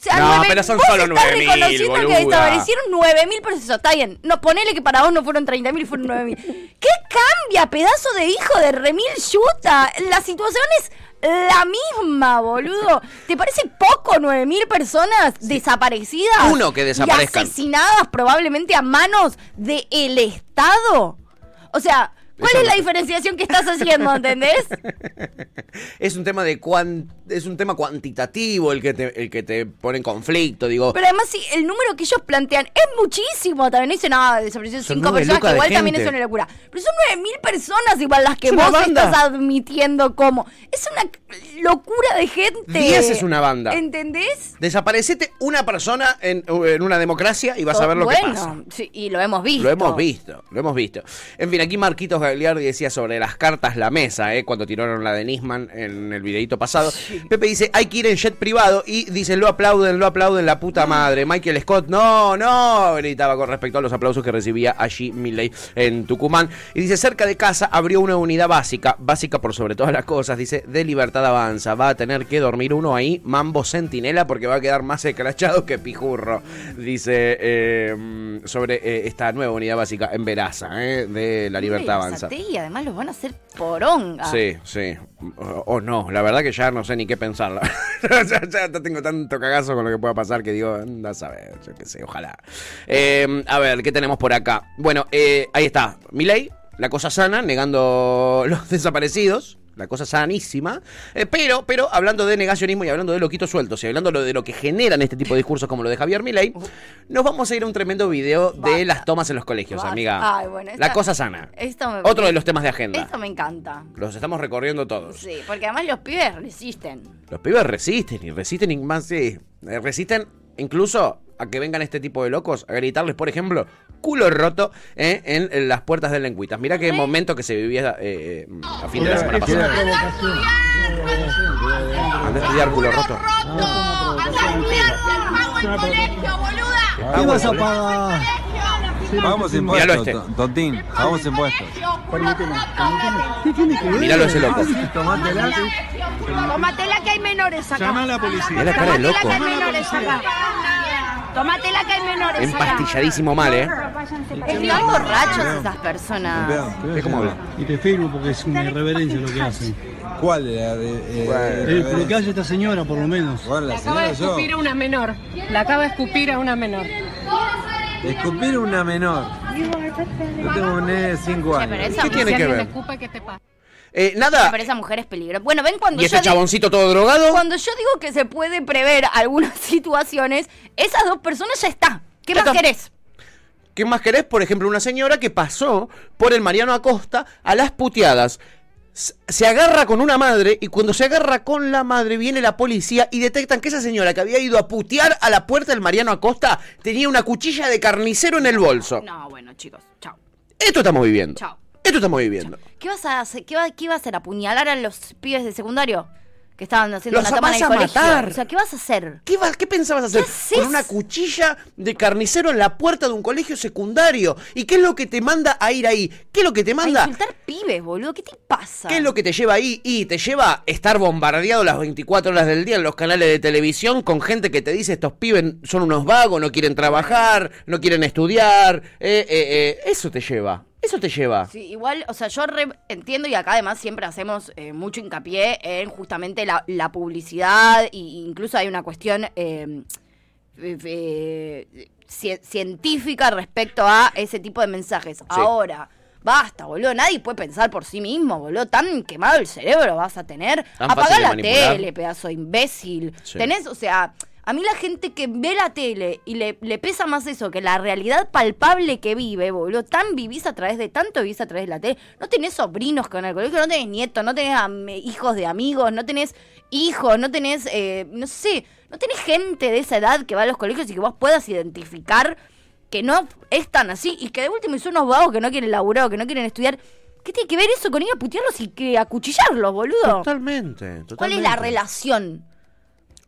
O sea, No, nueve- pero son solo estás 9.000, reconociendo que desaparecieron 9.000 personas. Está bien. No, ponele que para vos no fueron 30.000 y fueron 9.000. ¿Qué cambia, pedazo de hijo de Remil Yuta? La situación es la misma, boludo. ¿Te parece poco 9.000 personas desaparecidas? Uno que desaparezcan. Y asesinadas probablemente a manos del Estado. O sea, ¿cuál es la diferenciación que estás haciendo, entendés? Es un tema de cuan- es un tema cuantitativo el que te, el que te pone en conflicto, digo. Pero además, sí, el número que ellos plantean es muchísimo. También dicen, ah, desaparecieron cinco personas, que igual también gente. es una locura. Pero son nueve mil personas igual las que Es vos estás admitiendo como. Es una locura de gente. Diez es una banda. ¿Entendés? Desaparecete una persona en, en una democracia y vas a ver lo que bueno, pasa. sí, y lo hemos visto. Lo hemos visto, lo hemos visto. En fin, aquí Marquitos Gagliardi decía sobre las cartas la mesa, ¿eh? cuando tiraron la de Nisman en el videito pasado. Pepe dice, hay que ir en jet privado y dice, lo aplauden, lo aplauden la puta madre. Michael Scott, no, no, gritaba con respecto a los aplausos que recibía allí Milley en Tucumán. Y dice, cerca de casa abrió una unidad básica, básica por sobre todas las cosas, dice, de libertad avanza. Va a tener que dormir uno ahí, mambo centinela, porque va a quedar más escrachado que pijurro. Dice eh, sobre eh, esta nueva unidad básica en Veraza, ¿eh? de la libertad avanza. Y además los van a hacer poronga. Sí, sí. O, o no, la verdad que ya no sé ni qué pensar. ya, ya tengo tanto cagazo con lo que pueda pasar que digo, anda a saber, yo qué sé, ojalá. Eh, a ver, ¿qué tenemos por acá? Bueno, eh, ahí está. Milei, la cosa sana, negando los desaparecidos. La cosa sanísima. Eh, pero, pero, hablando de negacionismo y hablando de loquitos sueltos y hablando de lo que generan este tipo de discursos como lo de Javier Milei, nos vamos a ir a un tremendo video de las tomas en los colegios, Basta. amiga. Ay, bueno, La cosa sana. Esto me- Otro de los temas de agenda. Esto me encanta. Los estamos recorriendo todos. Sí, porque además los pibes resisten. Los pibes resisten y resisten y más, sí, eh, resisten incluso a que vengan este tipo de locos a gritarles, por ejemplo, culo roto eh, en, en las puertas del Lenguitas. Mirá qué momento que se vivía eh, eh, a fin de la semana pasada. Anda a estudiar culo roto. ¿Qué vas a pagar? Pagamos Míralo impuestos, este. to- Tontín, pagamos impuestos. Míralo ese loco. Tomátela. Tómatela que hay menores acá. Llama a la policía. Mirá la cara de loco. Tómatela que hay menores acá. Tómatela que hay menores acá. Empastilladísimo mal, ¿eh? Están borrachos esas personas. Es como habla. Y te firmo porque es una irreverencia lo que hacen. ¿Cuál era? De, eh, Eh, lo que hace esta señora, por lo menos. Bueno, la Acaba de yo. escupir a una menor. La acaba de escupir a una menor. Escupir una menor. Yo tengo un nene de 5 Che, pero años. ¿Qué tiene que ver? escupe, ¿qué te pasa? Eh, nada. pero esa mujer es peligrosa. Bueno, ven cuando ¿Y yo ese chaboncito todo drogado? cuando yo digo que se puede prever algunas situaciones, esas dos personas ya está. ¿Qué Ya más está. querés? ¿Qué más querés? Por ejemplo, una señora que pasó por el Mariano Acosta a las puteadas. Se agarra con una madre y cuando se agarra con la madre viene la policía y detectan que esa señora que había ido a putear a la puerta del Mariano Acosta tenía una cuchilla de carnicero en el bolso. No, bueno, chicos, chao. Esto estamos viviendo. Chao. Esto estamos viviendo. ¿Qué vas a hacer? ¿Qué, va- qué iba a hacer? ¿Apuñalar a los pibes de secundario? Que estaban haciendo Los una vas a colegio. matar. O sea, ¿qué vas a hacer? ¿Qué, va- qué pensabas hacer? Con una cuchilla de carnicero en la puerta de un colegio secundario. ¿Y qué es lo que te manda a ir ahí? ¿Qué es lo que te A manda? insultar pibes, boludo. ¿Qué te pasa? ¿Qué es lo que te lleva ahí? Y te lleva a estar bombardeado las 24 horas del día en los canales de televisión con gente que te dice estos pibes son unos vagos, no quieren trabajar, no quieren estudiar. Eh, eh, eh, eso te lleva. Eso te lleva. Sí, igual, o sea, yo re- entiendo y acá además siempre hacemos eh, mucho hincapié en justamente la, la publicidad e incluso hay una cuestión eh, eh, ci- científica respecto a ese tipo de mensajes. Ahora, basta, boludo, nadie puede pensar por sí mismo, boludo, tan quemado el cerebro vas a tener. Tan de la manipular. tele, pedazo de imbécil. Sí. Tenés, o sea, A mí la gente que ve la tele y le, le pesa más eso que la realidad palpable que vive, boludo. Tan vivís a través de tanto vivís a través de la tele. No tenés sobrinos con el colegio, no tenés nietos, no tenés hijos de amigos, no tenés hijos, no tenés, eh, no sé, no tenés gente de esa edad que va a los colegios y que vos puedas identificar que no es tan así y que de último son unos vagos que no quieren laburar o que no quieren estudiar. ¿Qué tiene que ver eso con ir a putearlos y que acuchillarlos, boludo? Totalmente, totalmente. ¿Cuál es la relación?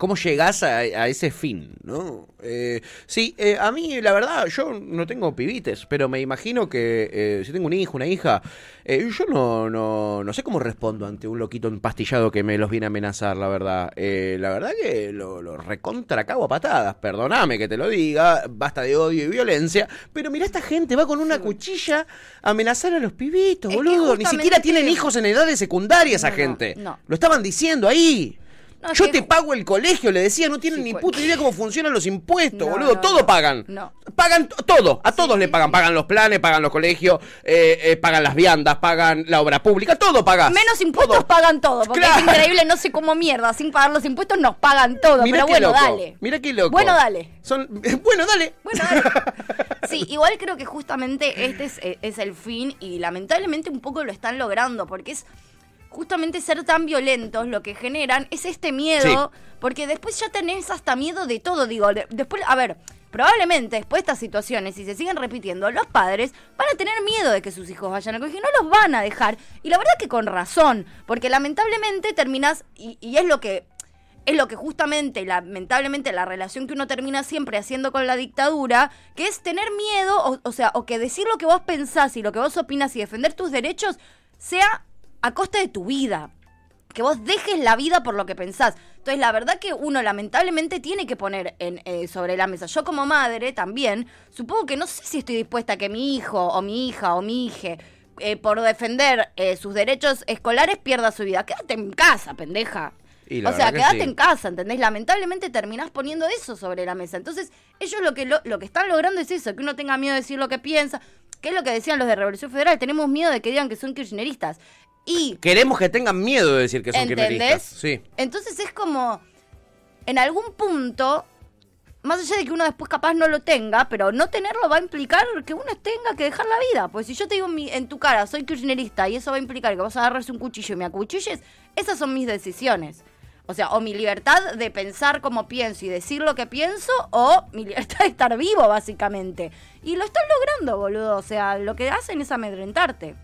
¿Cómo llegás a, a ese fin, no? Eh, sí, eh, a mí, la verdad, yo no tengo pibites, pero me imagino que eh, si tengo un hijo, una hija, eh, yo no, no, no sé cómo respondo ante un loquito empastillado que me los viene a amenazar, la verdad. Eh, la verdad que lo, lo recontra cago a patadas, perdoname que te lo diga, basta de odio y violencia, pero mira esta gente, va con una cuchilla a amenazar a los pibitos, boludo. Ni siquiera tienen hijos en edades secundarias esa no, gente. no. Lo estaban diciendo ahí. No, Yo te pago el colegio, le decía, no tienen Sí, ni pues. puta idea cómo funcionan los impuestos, No, boludo. no, todo pagan. No. Pagan todo, a todos le pagan. Pagan los planes, pagan los colegios, eh, eh, pagan las viandas, pagan la obra pública, todo pagas. Menos impuestos pagan todo, porque Claro. es increíble, no sé cómo mierda, sin pagar los impuestos nos pagan todo, Mirá pero bueno, loco, dale. Mirá qué loco. Bueno, dale. Son, bueno, dale. Bueno, dale. Sí, igual creo que justamente este es, eh, es el fin y lamentablemente un poco lo están logrando, porque es justamente ser tan violentos lo que generan es este miedo, porque después ya tenés hasta miedo de todo, digo, de- después, a ver, probablemente después de estas situaciones, si se siguen repitiendo, los padres van a tener miedo de que sus hijos vayan al colegio, no los van a dejar, y la verdad que con razón, porque lamentablemente terminas, y, y es lo que es lo que justamente, lamentablemente, la relación que uno termina siempre haciendo con la dictadura, que es tener miedo, o, o sea, o que decir lo que vos pensás y lo que vos opinás y defender tus derechos sea a costa de tu vida. Que vos dejes la vida por lo que pensás. Entonces, la verdad que uno lamentablemente tiene que poner en, eh, sobre la mesa. Yo como madre también, supongo que no sé si estoy dispuesta a que mi hijo o mi hija o mi hija, eh, por defender eh, sus derechos escolares, pierda su vida. Quédate en casa, pendeja. Y O sea, verdad que quédate sí. en casa, ¿entendés? Lamentablemente terminás poniendo eso sobre la mesa. Entonces, ellos lo que, lo, lo que están logrando es eso, que uno tenga miedo de decir lo que piensa. que es lo que decían los de Revolución Federal? Tenemos miedo de que digan que son kirchneristas. Y, Queremos que tengan miedo de decir que son ¿Entendés? kirchneristas. Sí. entonces es como, en algún punto, más allá de que uno después capaz no lo tenga, pero no tenerlo va a implicar que uno tenga que dejar la vida. Pues si yo te digo en, mi- en tu cara, soy kirchnerista, y eso va a implicar que vas a agarrarse un cuchillo y me acuchilles, esas son mis decisiones. O sea, o mi libertad de pensar como pienso y decir lo que pienso, o mi libertad de estar vivo, básicamente. Y lo están logrando, boludo. O sea, lo que hacen es amedrentarte.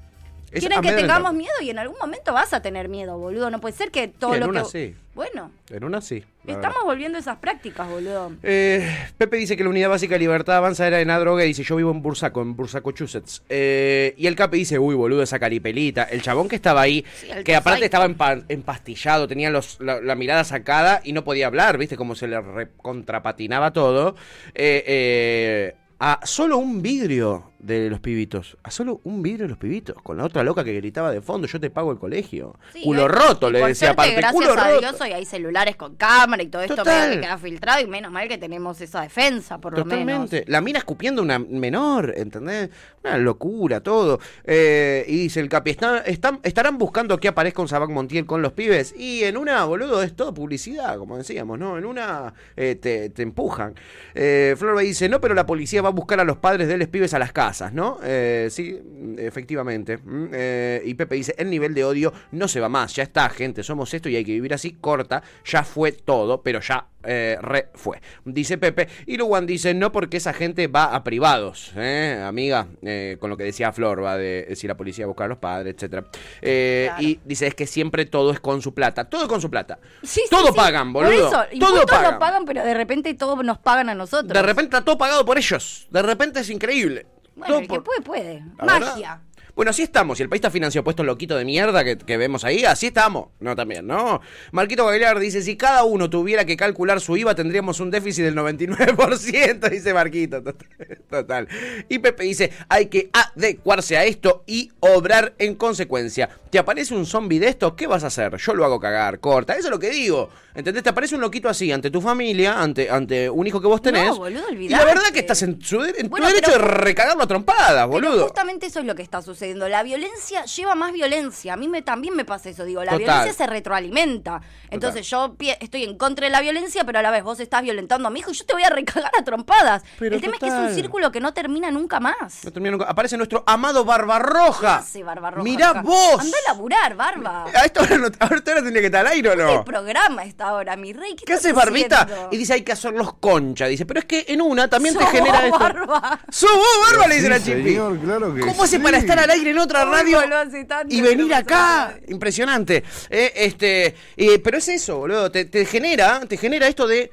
Es Quieren que tengamos miedo y en algún momento vas a tener miedo, boludo. No puede ser que todo Sí, en lo una que. sí. Bueno, En una sí. Estamos verdad. volviendo a esas prácticas, boludo. Eh, Pepe dice que la unidad básica de libertad avanza era en Adroga y dice yo vivo en Bursaco, en Bursacochusetts. Eh, y el Cape dice, uy, boludo, esa caripelita. El chabón que estaba ahí, que aparte estaba empa- empastillado, tenía los, la, la mirada sacada y no podía hablar, ¿viste? Como se le contrapatinaba todo. Eh, eh, a solo un vidrio de los pibitos. A solo un vidrio de los pibitos. Con la otra loca que gritaba de fondo, yo te pago el colegio. Sí, culo roto, y le decía aparte. gracias culo a roto. Dios hoy hay celulares con cámara y todo esto Total. que queda filtrado y menos mal que tenemos esa defensa, por lo menos. Totalmente. La mina escupiendo una menor, ¿entendés? Una locura, todo. Eh, y dice el Capi, "Está- están, ¿estarán buscando que aparezca un Sabac Montiel con los pibes? Y en una, boludo, es todo publicidad, como decíamos, ¿no? En una eh, te, te empujan. Eh, Florba dice, no, pero la policía va a buscar a los padres de los pibes a las casas, ¿no? Eh, sí, efectivamente. Mm, eh, y Pepe dice, el nivel de odio no se va más, ya está, gente, somos esto y hay que vivir así, corta, ya fue todo, pero ya eh, re fue. Dice Pepe. Y Luwan dice, no porque esa gente va a privados, ¿eh? amiga, eh, con lo que decía Flor, va de si la policía busca a los padres, etcétera. Eh, Y dice, es que siempre todo es con su plata, todo con su plata. Sí, todo sí. pagan, Por boludo. eso, todo pagan. lo pagan, pero de repente todos nos pagan a nosotros. De repente está todo pagado por ellos. De repente es increíble. Bueno, el que puede, puede. Magia. Bueno, así estamos. Y el país está financiado puesto loquito de mierda que, que vemos ahí. Así estamos. No, también, ¿no? Marquito Bailar dice: si cada uno tuviera que calcular su IVA, tendríamos un déficit del 99%. Dice Marquito. Total. Y Pepe dice: hay que adecuarse a esto y obrar en consecuencia. ¿Te aparece un zombie de esto? ¿Qué vas a hacer? Yo lo hago cagar, corta. Eso es lo que digo. ¿Entendés? Te aparece un loquito así ante tu familia, ante, ante un hijo que vos tenés. No, boludo, y la verdad que estás en, su, en tu derecho pero- de recagarlo a trompadas, Pero boludo. justamente eso es lo que está sucediendo. Sucediendo? La violencia lleva más violencia. A mí me, también me pasa eso. Digo, la Total. violencia se retroalimenta. Entonces yo estoy en contra de la violencia, pero a la vez vos estás violentando a mi hijo y yo te voy a recagar a trompadas. Pero El tema es que es un círculo que no termina nunca más. No termino nunca. Aparece nuestro amado Barbarroja. Sí, Barbarroja. Mirá acá. vos. Anda a laburar, Barba. A esta hora, no, a esta hora tendría que estar al aire o ¿Qué no. programa está ahora, mi rey? ¿Qué, ¿Qué haces, Barbita? Y dice, hay que hacerlos concha. Dice, pero es que en una también te genera vos, esto. Barba. ¡Sos vos, Barba! Le dice Sí, la Chipi. señor, claro que ¿Cómo hace sí. para estar al aire en otra radio y venir acá? Impresionante. Eh, este, eh, pero es eso, boludo. Te, te genera, te genera esto de.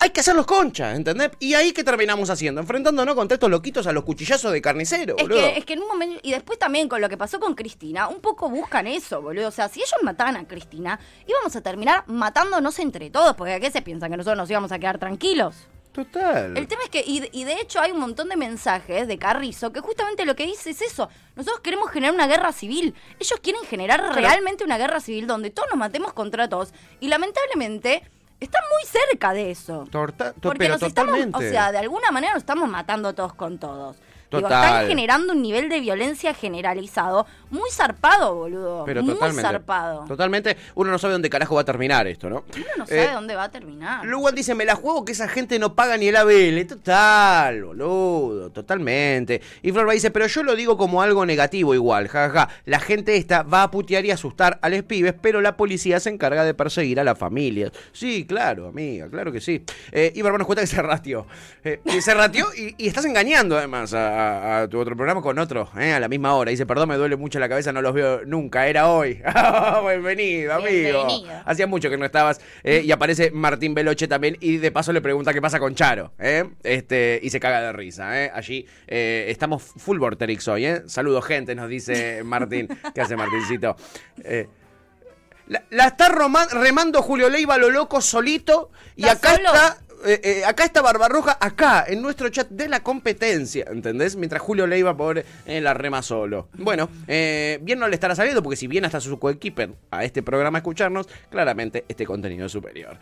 Hay que hacerlos concha, ¿entendés? Y ahí que terminamos haciendo, enfrentándonos contra estos loquitos a los cuchillazos de carnicero, Es boludo. que, es que en un momento, y después también con lo que pasó con Cristina, un poco buscan eso, boludo. O sea, si ellos mataban a Cristina, íbamos a terminar matándonos entre todos, porque ¿a qué se piensan? Que nosotros nos íbamos a quedar tranquilos. Total. El tema es que, y, y de hecho hay un montón de mensajes de Carrizo que justamente lo que dice es eso. Nosotros queremos generar una guerra civil. Ellos quieren generar realmente una guerra civil donde todos nos matemos contra todos. Y lamentablemente están muy cerca de eso. Torta- to- Porque nos estamos, o sea, de alguna manera nos estamos matando todos con todos. Digo, están generando un nivel de violencia generalizado muy zarpado, boludo. Pero muy totalmente. zarpado. Totalmente. Uno no sabe dónde carajo va a terminar esto, ¿no? Uno no Eh, sabe dónde va a terminar. Luego dice, me la juego que esa gente no paga ni el ABL. Total, boludo, totalmente. Y Florba dice, pero yo lo digo como algo negativo igual, jajaja. La gente esta va a putear y asustar a los pibes, pero la policía se encarga de perseguir a las familias. Sí, claro, amiga, claro que sí. Eh, y nos cuenta que se ratió. Eh, se ratió y, y estás engañando además a, a- a tu otro programa con otro, eh, a la misma hora. Dice, perdón, me duele mucho la cabeza, no los veo nunca, era hoy. Bienvenido, amigo. Bienvenido. Hacía mucho que no estabas. eh, y aparece Martín Veloche también. Y de paso le pregunta qué pasa con Charo. eh, Este, y se caga de risa. eh. Allí estamos full Vorterix hoy. Eh. Saludos, gente, nos dice Martín. ¿Qué hace Martincito? La, la está remando Julio Leiva lo loco solito. Y ¿Está acá solo? está. Eh, eh, acá está Barbarroja, acá, en nuestro chat de la competencia, ¿entendés? Mientras Julio Leiva, pobre, eh, la rema solo. Bueno, eh, bien no le estará saliendo, porque si bien hasta su coequiper a este programa a escucharnos, claramente este contenido es superior.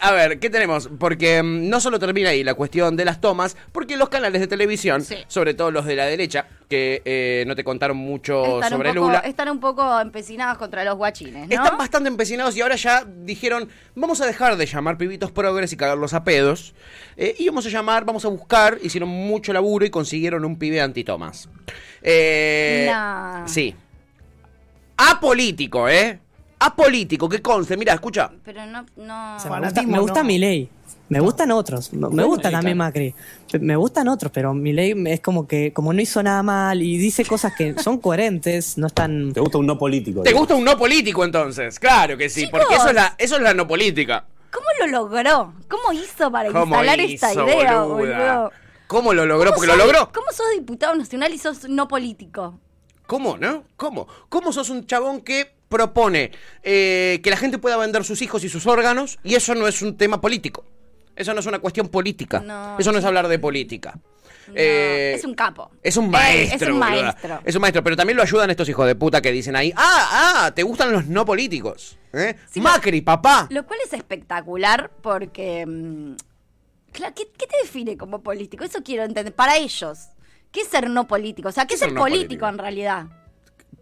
A ver, ¿qué tenemos? Porque mm, no solo termina ahí la cuestión de las tomas, porque los canales de televisión, Sí. sobre todo los de la derecha, que no te contaron mucho Están sobre poco, Lula, están un poco empecinados contra los guachines, ¿no? están bastante empecinados y ahora ya dijeron, vamos a dejar de llamar pibitos progres y cagarlos a pedos. eh, y vamos a llamar, vamos a buscar, hicieron mucho laburo y consiguieron un pibe antitomas. Eh, Nah. Sí. Apolítico, ¿eh? Apolítico, que conste, mira, escucha. Pero no, no. Me gusta, me gusta Milei. Me gustan otros. Me gusta también Macri. Me gustan otros, pero Milei es como que como no hizo nada mal y dice cosas que son coherentes, no están... Te gusta un no político. ¿Te gusta un no político entonces? Claro que sí, Chicos. porque eso es, la, eso es la no política. ¿Cómo lo logró? ¿Cómo hizo para ¿Cómo instalar esta idea, boludo? ¿Cómo lo logró? ¿Cómo Porque lo logró. ¿Cómo sos diputado nacional y sos no político? ¿Cómo, no? ¿Cómo? ¿Cómo sos un chabón que propone eh, que la gente pueda vender sus hijos y sus órganos y eso no es un tema político? Eso no es una cuestión política. No, eso no es hablar de política. Eh, es un capo. es un maestro. es un boluda. maestro. Es un maestro, pero también lo ayudan estos hijos de puta que dicen ahí, ah, ah, te gustan los no políticos. ¿eh? Sí, Macri, papá. Lo cual es espectacular porque. mm, claro, ¿qué, qué te define como político? Eso quiero entender. Para ellos. ¿Qué es ser no político? O sea, ¿qué, es ser no político, político? en realidad?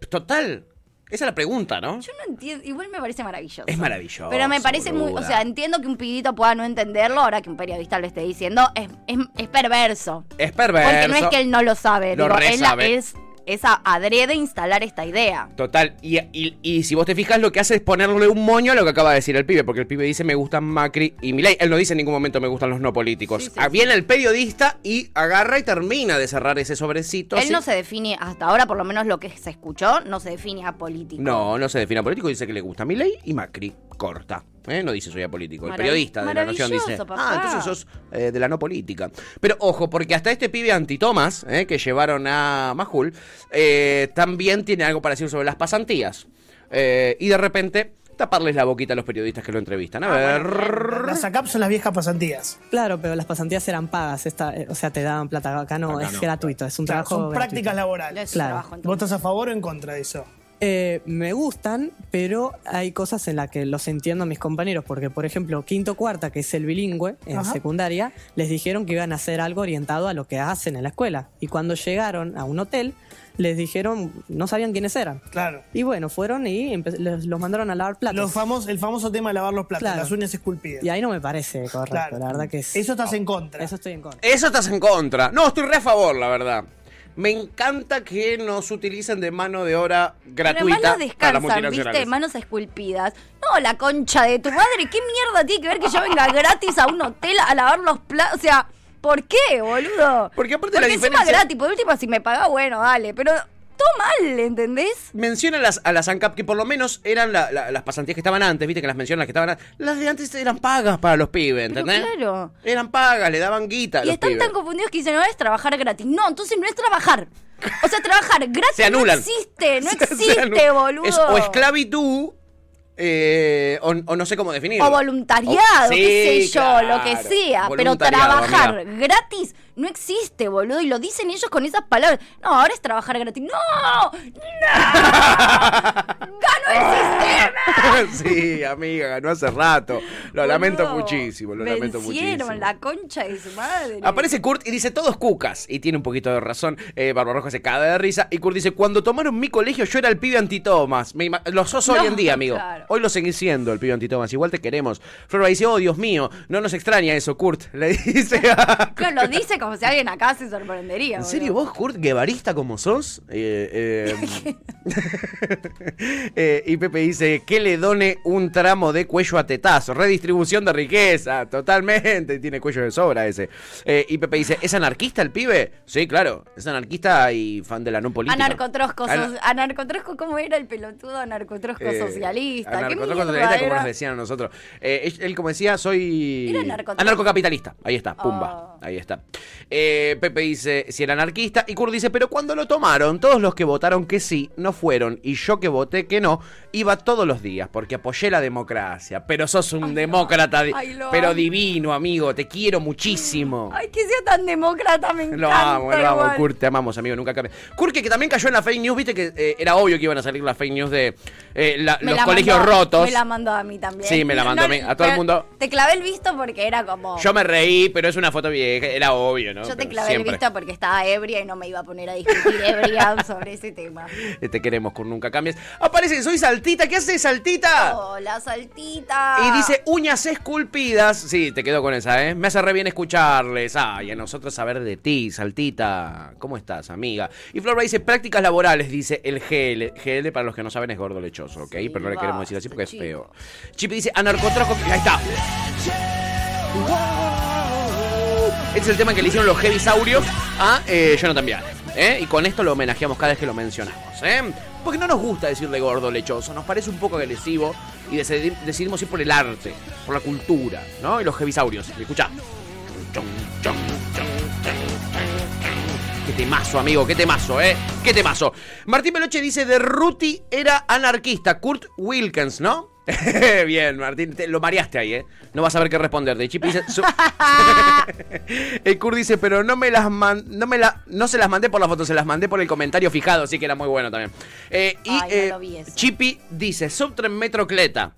Total. Esa es la pregunta, ¿no? Yo no entiendo. Igual me parece maravilloso. Es maravilloso. Pero me parece muy. O sea, entiendo que un pibito pueda no entenderlo ahora que un periodista lo esté diciendo. Es, es, es perverso. Es perverso. Porque no es que él no lo sabe. Lo digo, él sabe. es, es a- adrede instalar esta idea. Total, y, y- y si vos te fijas, lo que hace es ponerle un moño a lo que acaba de decir el pibe, porque el pibe dice me gustan Macri y Milei. Él no dice en ningún momento me gustan los no políticos. Ah, Viene el periodista y agarra y termina de cerrar ese sobrecito. Él así. no se define, hasta ahora por lo menos lo que se escuchó, no se define a político. No, no se define a político, dice que le gusta Milei y Macri. Corta. ¿Eh? No dice soy apolítico. El periodista de la Nación dice. papá. Ah, entonces sos eh, de la no política. Pero ojo, porque hasta este pibe antitomas eh, que llevaron a Majul eh, también tiene algo para decir sobre las pasantías. Eh, y de repente taparles la boquita a los periodistas que lo entrevistan. A ver. Las ACAP son las viejas pasantías. Claro, pero las pasantías eran pagas, esta, o sea, te daban plata. Acá no, Acá es no. gratuito, es un Claro, trabajo son prácticas laborales. Claro. ¿Vos estás a favor o en contra de eso? Eh, me gustan, pero hay cosas en las que los entiendo a mis compañeros, porque por ejemplo, quinto cuarta, que es el bilingüe en Ajá. secundaria, les dijeron que iban a hacer algo orientado a lo que hacen en la escuela. Y cuando llegaron a un hotel, les dijeron, no sabían quiénes eran. Claro. Y bueno, fueron y les- los mandaron a lavar platos. Los famos, el famoso tema de lavar los platos, Claro. las uñas esculpidas. Y ahí no me parece correcto, Claro. la verdad que es... Eso estás en contra. Eso estoy en contra. Eso estás en contra. No, estoy re a favor, la verdad. Me encanta que nos utilicen de mano de obra Pero gratuita manos para las descansan. ¿viste? Manos esculpidas. No, la concha de tu madre. ¿Qué mierda tiene que ver que yo venga gratis a un hotel a lavar los platos? O sea, ¿por qué, boludo? Porque aparte Porque la encima diferencia- gratis. Por último, si me paga, bueno, dale. Pero mal, ¿entendés? Menciona las, a las ANCAP que por lo menos eran la- la- las pasantías que estaban antes, viste que las mencionan las que estaban antes. Las de antes eran pagas para los pibes, Pero ¿entendés? claro. Eran pagas, le daban guita a Y los están pibes. tan confundidos que dicen, no es trabajar gratis. No, entonces no es trabajar. O sea, trabajar gratis Se anulan. no existe, no Se existe, anulan. boludo. Es o esclavitud eh, o, o no sé cómo definirlo. O voluntariado, O- qué sí, sé yo, claro. lo que sea. Pero trabajar amiga. gratis no existe, boludo. Y lo dicen ellos con esas palabras. No, ahora es trabajar gratis. ¡No! ¡Ganó el sistema! sí, amiga, ganó hace rato. Lo lamento muchísimo, lo lamento muchísimo. la concha de su madre. Aparece Kurt y dice todos cucas. Y tiene un poquito de razón. Eh, Barbarroja se caga de risa. Y Kurt dice: Cuando tomaron mi colegio, yo era el pibe antitomas. Me lo sos hoy No, en día, amigo. claro. Hoy lo seguís siendo el pibe antitomas. Igual te queremos. Flora dice: Oh, Dios mío, no nos extraña eso, Kurt. Le dice a. Claro, lo dice como si alguien acá se sorprendería. ¿En boludo. serio vos, Kurt, guevarista como sos? Eh, eh, eh, y Pepe dice que le done un tramo de cuello a tetazo. Redistribución de riqueza, totalmente. Tiene cuello de sobra ese. Y Pepe dice, ¿es anarquista el pibe? Sí, claro. Es anarquista y fan de la no política. Anarcotrosco, Ana- sos- anarcotrosco, ¿cómo era el pelotudo anarcotrosco socialista? ¿Qué anarcotrosco socialista, como nos decían a nosotros. Él, él, como decía, soy. Anarcocapitalista. Ahí está, pumba. Ahí está. Eh, Pepe dice si era anarquista. Y Kurt dice, pero cuando lo tomaron, todos los que votaron que sí, no fueron. Y yo que voté que no, iba todos los días porque apoyé la democracia. Pero sos un demócrata, Ay, pero amo. divino, amigo. Te quiero muchísimo. Ay, que sea tan demócrata, me encanta. Lo amo, lo amo, igual. Kurt, te amamos, amigo, nunca cambia. Kurt, que, que también cayó en la fake news, viste que eh, era obvio que iban a salir las fake news de eh, la- los la colegios mandó- rotos. Me la mandó a mí también. Sí, me la mandó a mí, a todo el mundo. Te clavé el visto porque era como. Yo me reí, pero es una foto vieja, era obvio, ¿no? Yo te Pero clavé siempre. el visto porque estaba ebria y no me iba a poner a discutir ebria sobre ese tema. Eh, Te queremos, Kurt, nunca cambies. Aparece, soy Saltita, ¿qué haces, Saltita? Hola, saltita. Y dice uñas esculpidas. Sí, te quedo con esa, ¿eh? Me hace re bien escucharles. Ay, a nosotros saber de ti, Saltita. ¿Cómo estás, amiga? Y Flora dice prácticas laborales, dice el GL. GL, para los que no saben, es gordo lechoso, ¿ok? Pero no le queremos decir así porque es feo. Chipi dice anarcotrajo. Ahí está. Este es el tema que le hicieron los heavisaurios a eh, Jonathan Viale. ¿eh? Y con esto lo homenajeamos cada vez que lo mencionamos. ¿eh? Porque no nos gusta decirle gordo lechoso, nos parece un poco agresivo y decidi- decidimos ir por el arte, por la cultura, ¿no? Y los heavisaurios. Escucha. Qué temazo, amigo, qué temazo, ¿eh? Qué temazo. Martín Peloche dice, de Ruti era anarquista, Kurt Wilkins, ¿no? Bien, Martín, te- lo mareaste ahí, ¿eh? No vas a saber qué responder. De Chip dice... su- el Kurt dice, pero no me las man- no me la no se las mandé por la foto, se las mandé por el comentario fijado, así que era muy bueno también. Eh, y Ay, no eh, lo vi ese. Chippy dice, subtren metrocleta.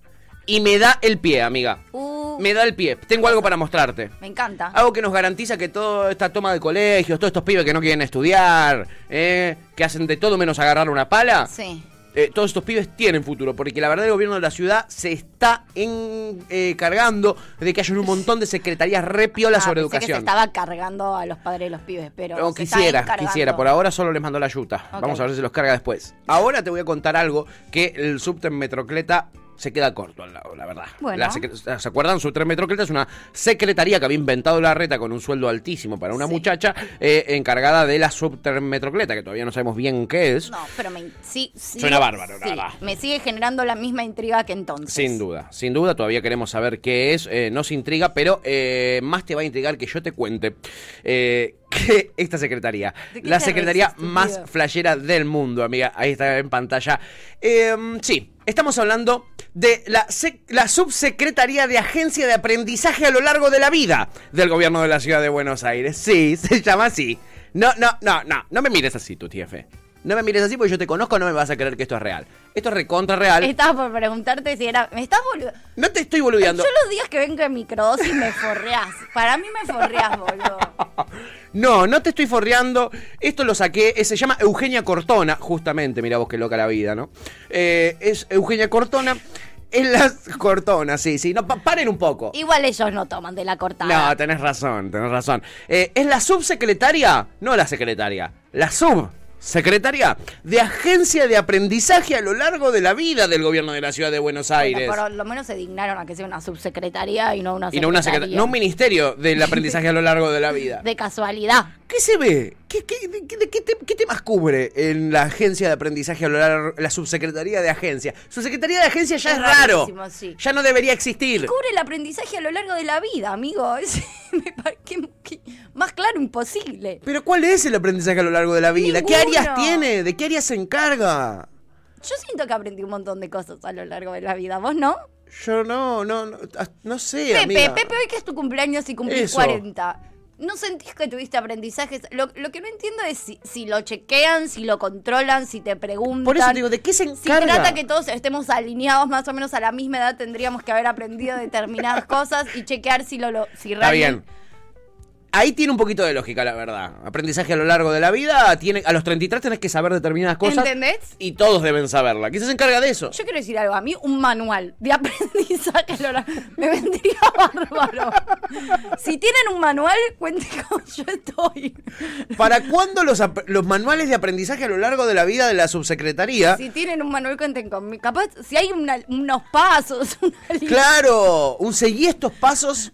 Y me da el pie, amiga. Uh, Me da el pie. Tengo algo para mostrarte. me encanta. Algo que nos garantiza que toda esta toma de colegios, todos estos pibes que no quieren estudiar, eh, que hacen de todo menos agarrar una pala, Sí. Eh, todos estos pibes tienen futuro, porque la verdad el gobierno de la ciudad se está encargando de que haya un montón de secretarías re piola Ah, sobre pensé que se educación. estaba cargando a los padres de los pibes, pero. No, se quisiera, quisiera. Por ahora solo les mandó la yuta. Ok. Vamos a ver si los carga después. Ahora te voy a contar algo que el subte Metrocleta se queda corto al lado, la verdad. Bueno. La ¿Se acuerdan? Metrocleta es una secretaría que había inventado la reta con un sueldo altísimo para una muchacha eh, encargada de la subte Metrocleta, que todavía no sabemos bien qué es. No, pero me, sí, sí, Suena bárbaro, sí, verdad. Me sigue generando la misma intriga que entonces. Sin duda, sin duda, todavía queremos saber qué es, eh, nos intriga, pero eh, más te va a intrigar que yo te cuente eh, que esta secretaría, ¿De qué la secretaría más flashera del mundo, amiga, ahí está en pantalla. Eh, sí, estamos hablando de la, sec- la subsecretaría de Agencia de Aprendizaje a lo largo de la vida del gobierno de la ciudad de Buenos Aires. Sí, se llama así. No, no, no, no, no me mires así, tu TF. No me mires así porque yo te conozco, no me vas a creer que esto es real. Esto es recontra real. Estaba por preguntarte si era. ¿Me estás boludo? No te estoy boludeando. Yo los días que vengo en microdosis me forreás. Para mí me forreás, boludo. No, no te estoy forreando. Esto lo saqué. eh, Se llama Eugenia Cortona, justamente. Mira vos qué loca la vida, ¿no? Eh, es Eugenia Cortona. Es la Cortona, sí, sí. No, pa- paren un poco. Igual ellos no toman de la cortada. No, tenés razón, tenés razón. Eh, es la subsecretaria, no la secretaria, la subsecretaria de Agencia de Aprendizaje a lo largo de la vida del gobierno de la ciudad de Buenos Aires. Por lo menos se dignaron a que sea una subsecretaría y no una y no una secretaría. secretaria, no un ministerio del aprendizaje a lo largo de la vida. De casualidad. ¿Qué se ve? ¿Qué, qué- de, qué- de qué te- qué temas cubre en la agencia de aprendizaje a lo largo, la subsecretaría de agencia? Subsecretaría de agencia ya es, raro. sí. Ya no debería existir. Cubre el aprendizaje a lo largo de la vida, amigo. Me pare- que- más claro imposible. Pero ¿cuál es el aprendizaje a lo largo de la vida? ¿Qué áreas tiene? ¿De qué áreas se encarga? Yo siento que aprendí un montón de cosas a lo largo de la vida. ¿Vos no? Yo no, no, no, no sé, Pepe, amiga. Pepe, hoy que es tu cumpleaños y cumplís Eso. 40. ¿No sentís que tuviste aprendizajes? Lo, lo que no entiendo es si, si lo chequean, si lo controlan, si te preguntan. Por eso te digo, ¿de qué se Si encarga? trata que todos estemos alineados más o menos a la misma edad, tendríamos que haber aprendido determinadas cosas y chequear si lo, lo si Está realmente bien. Ahí tiene un poquito de lógica, la verdad. Aprendizaje a lo largo de la vida, tiene, a los 33 tenés que saber determinadas cosas. ¿Entendés? Y todos deben saberla. ¿Quién se encarga de eso? Yo quiero decir algo, a mí un manual de aprendizaje a lo largo- me vendría bárbaro. Si tienen un manual, cuenten cómo yo estoy. ¿Para cuándo los, los manuales de aprendizaje a lo largo de la vida de la subsecretaría? Si tienen un manual, cuenten conmigo. Capaz, si hay una- unos pasos, una Claro, un seguí estos pasos.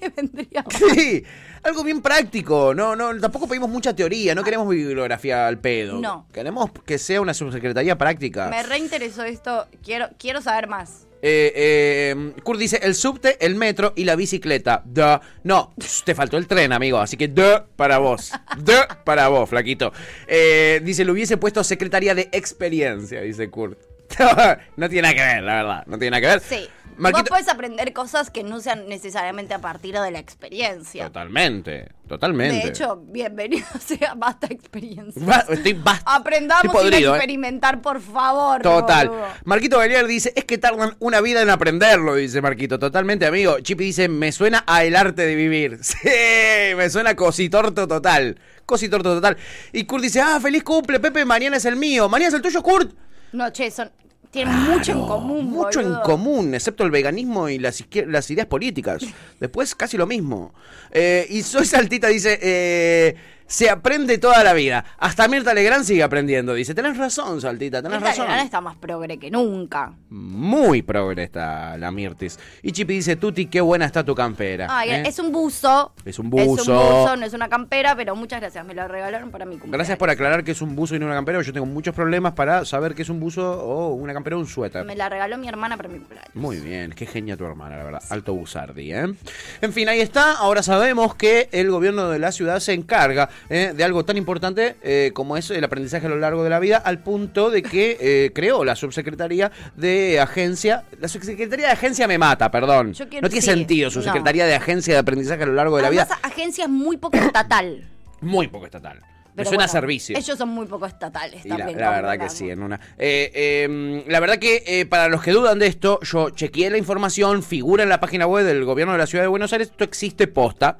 me vendría Sí, algo bien práctico. No, no, tampoco pedimos mucha teoría, no queremos bibliografía al pedo. No. Queremos que sea una subsecretaría práctica. Me reinteresó esto, quiero, quiero saber más. Eh, eh, Kurt dice el subte, el metro y la bicicleta. Duh. No, te faltó el tren, amigo. Así que duh para vos. Duh para vos, flaquito. Eh, dice, le hubiese puesto secretaría de experiencia, dice Kurt. no tiene nada que ver, la verdad. No tiene nada que ver. Sí. Marquito- Vos podés aprender cosas que no sean necesariamente a partir de la experiencia. Totalmente, totalmente. De hecho, bienvenido sea basta experiencia. Estoy basta. Aprendamos Estoy podrido, ¿eh? experimentar, por favor. Total. boludo. Marquito Galear dice, es que tardan una vida en aprenderlo, dice Marquito. Totalmente, amigo. Chipi dice, me suena a el arte de vivir. Sí, me suena a cositorto total. Cositorto total. Y Kurt dice, ah, feliz cumple, Pepe, mañana es el mío. Mañana es el tuyo, Kurt. No, che, son, tienen mucho en común, Mucho en común, excepto el veganismo y las ideas políticas. Después casi lo mismo. Eh, y Soy Saltita dice, eh, se aprende toda la vida. Hasta Mirta Legrand sigue aprendiendo. Dice, tenés razón, Saltita, tenés Esta razón. Legrand está más progre que nunca. Muy progre está la Mirtis. Y Chipi dice, Tuti, qué buena está tu campera. Ay, ¿eh? es un buzo. Es un Es un buzo. buzo, no es una campera, pero muchas gracias. Me lo regalaron para mi cumpleaños. Gracias por aclarar que es un buzo y no una campera. Yo tengo muchos problemas para saber qué es un buzo o una campera o un suéter. Me la regaló mi hermana para mi cumpleaños. Muy bien, qué genia tu hermana, la verdad. Alto Busardi, ¿eh? En fin, ahí está. Ahora sabemos que el gobierno de la ciudad se encarga ¿eh? de algo tan importante eh, como es el aprendizaje a lo largo de la vida, al punto de que eh, creó la subsecretaría de agencia. La subsecretaría de agencia me mata, perdón. Yo quiero- no tiene sí, sentido, no. subsecretaría de agencia de aprendizaje a lo largo de la vida. agencia es muy poco estatal. Muy poco estatal. Me Pero suena a servicio. Ellos son muy poco estatales Y también. la verdad que sí, en una. Eh, eh, la verdad que eh, para los que dudan de esto, yo chequeé la información, figura en la página web del gobierno de la ciudad de Buenos Aires, esto existe posta.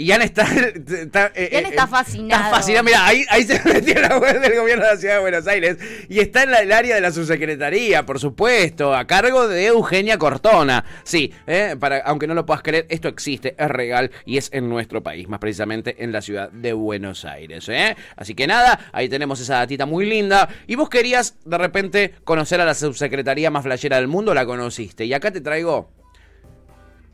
Y está, está, eh, Ian eh, está eh, fascinado. Está fascinado. Mira, ahí, ahí se metió la web del gobierno de la ciudad de Buenos Aires. Y está en la- el área de la subsecretaría, por supuesto, a cargo de Eugenia Cortona. Sí, eh, para, aunque no lo puedas creer, esto existe, es real y es en nuestro país, más precisamente en la ciudad de Buenos Aires. ¿eh? Así que nada, ahí tenemos esa datita muy linda. Y vos querías de repente conocer a la subsecretaría más flashera del mundo, la conociste. Y acá te traigo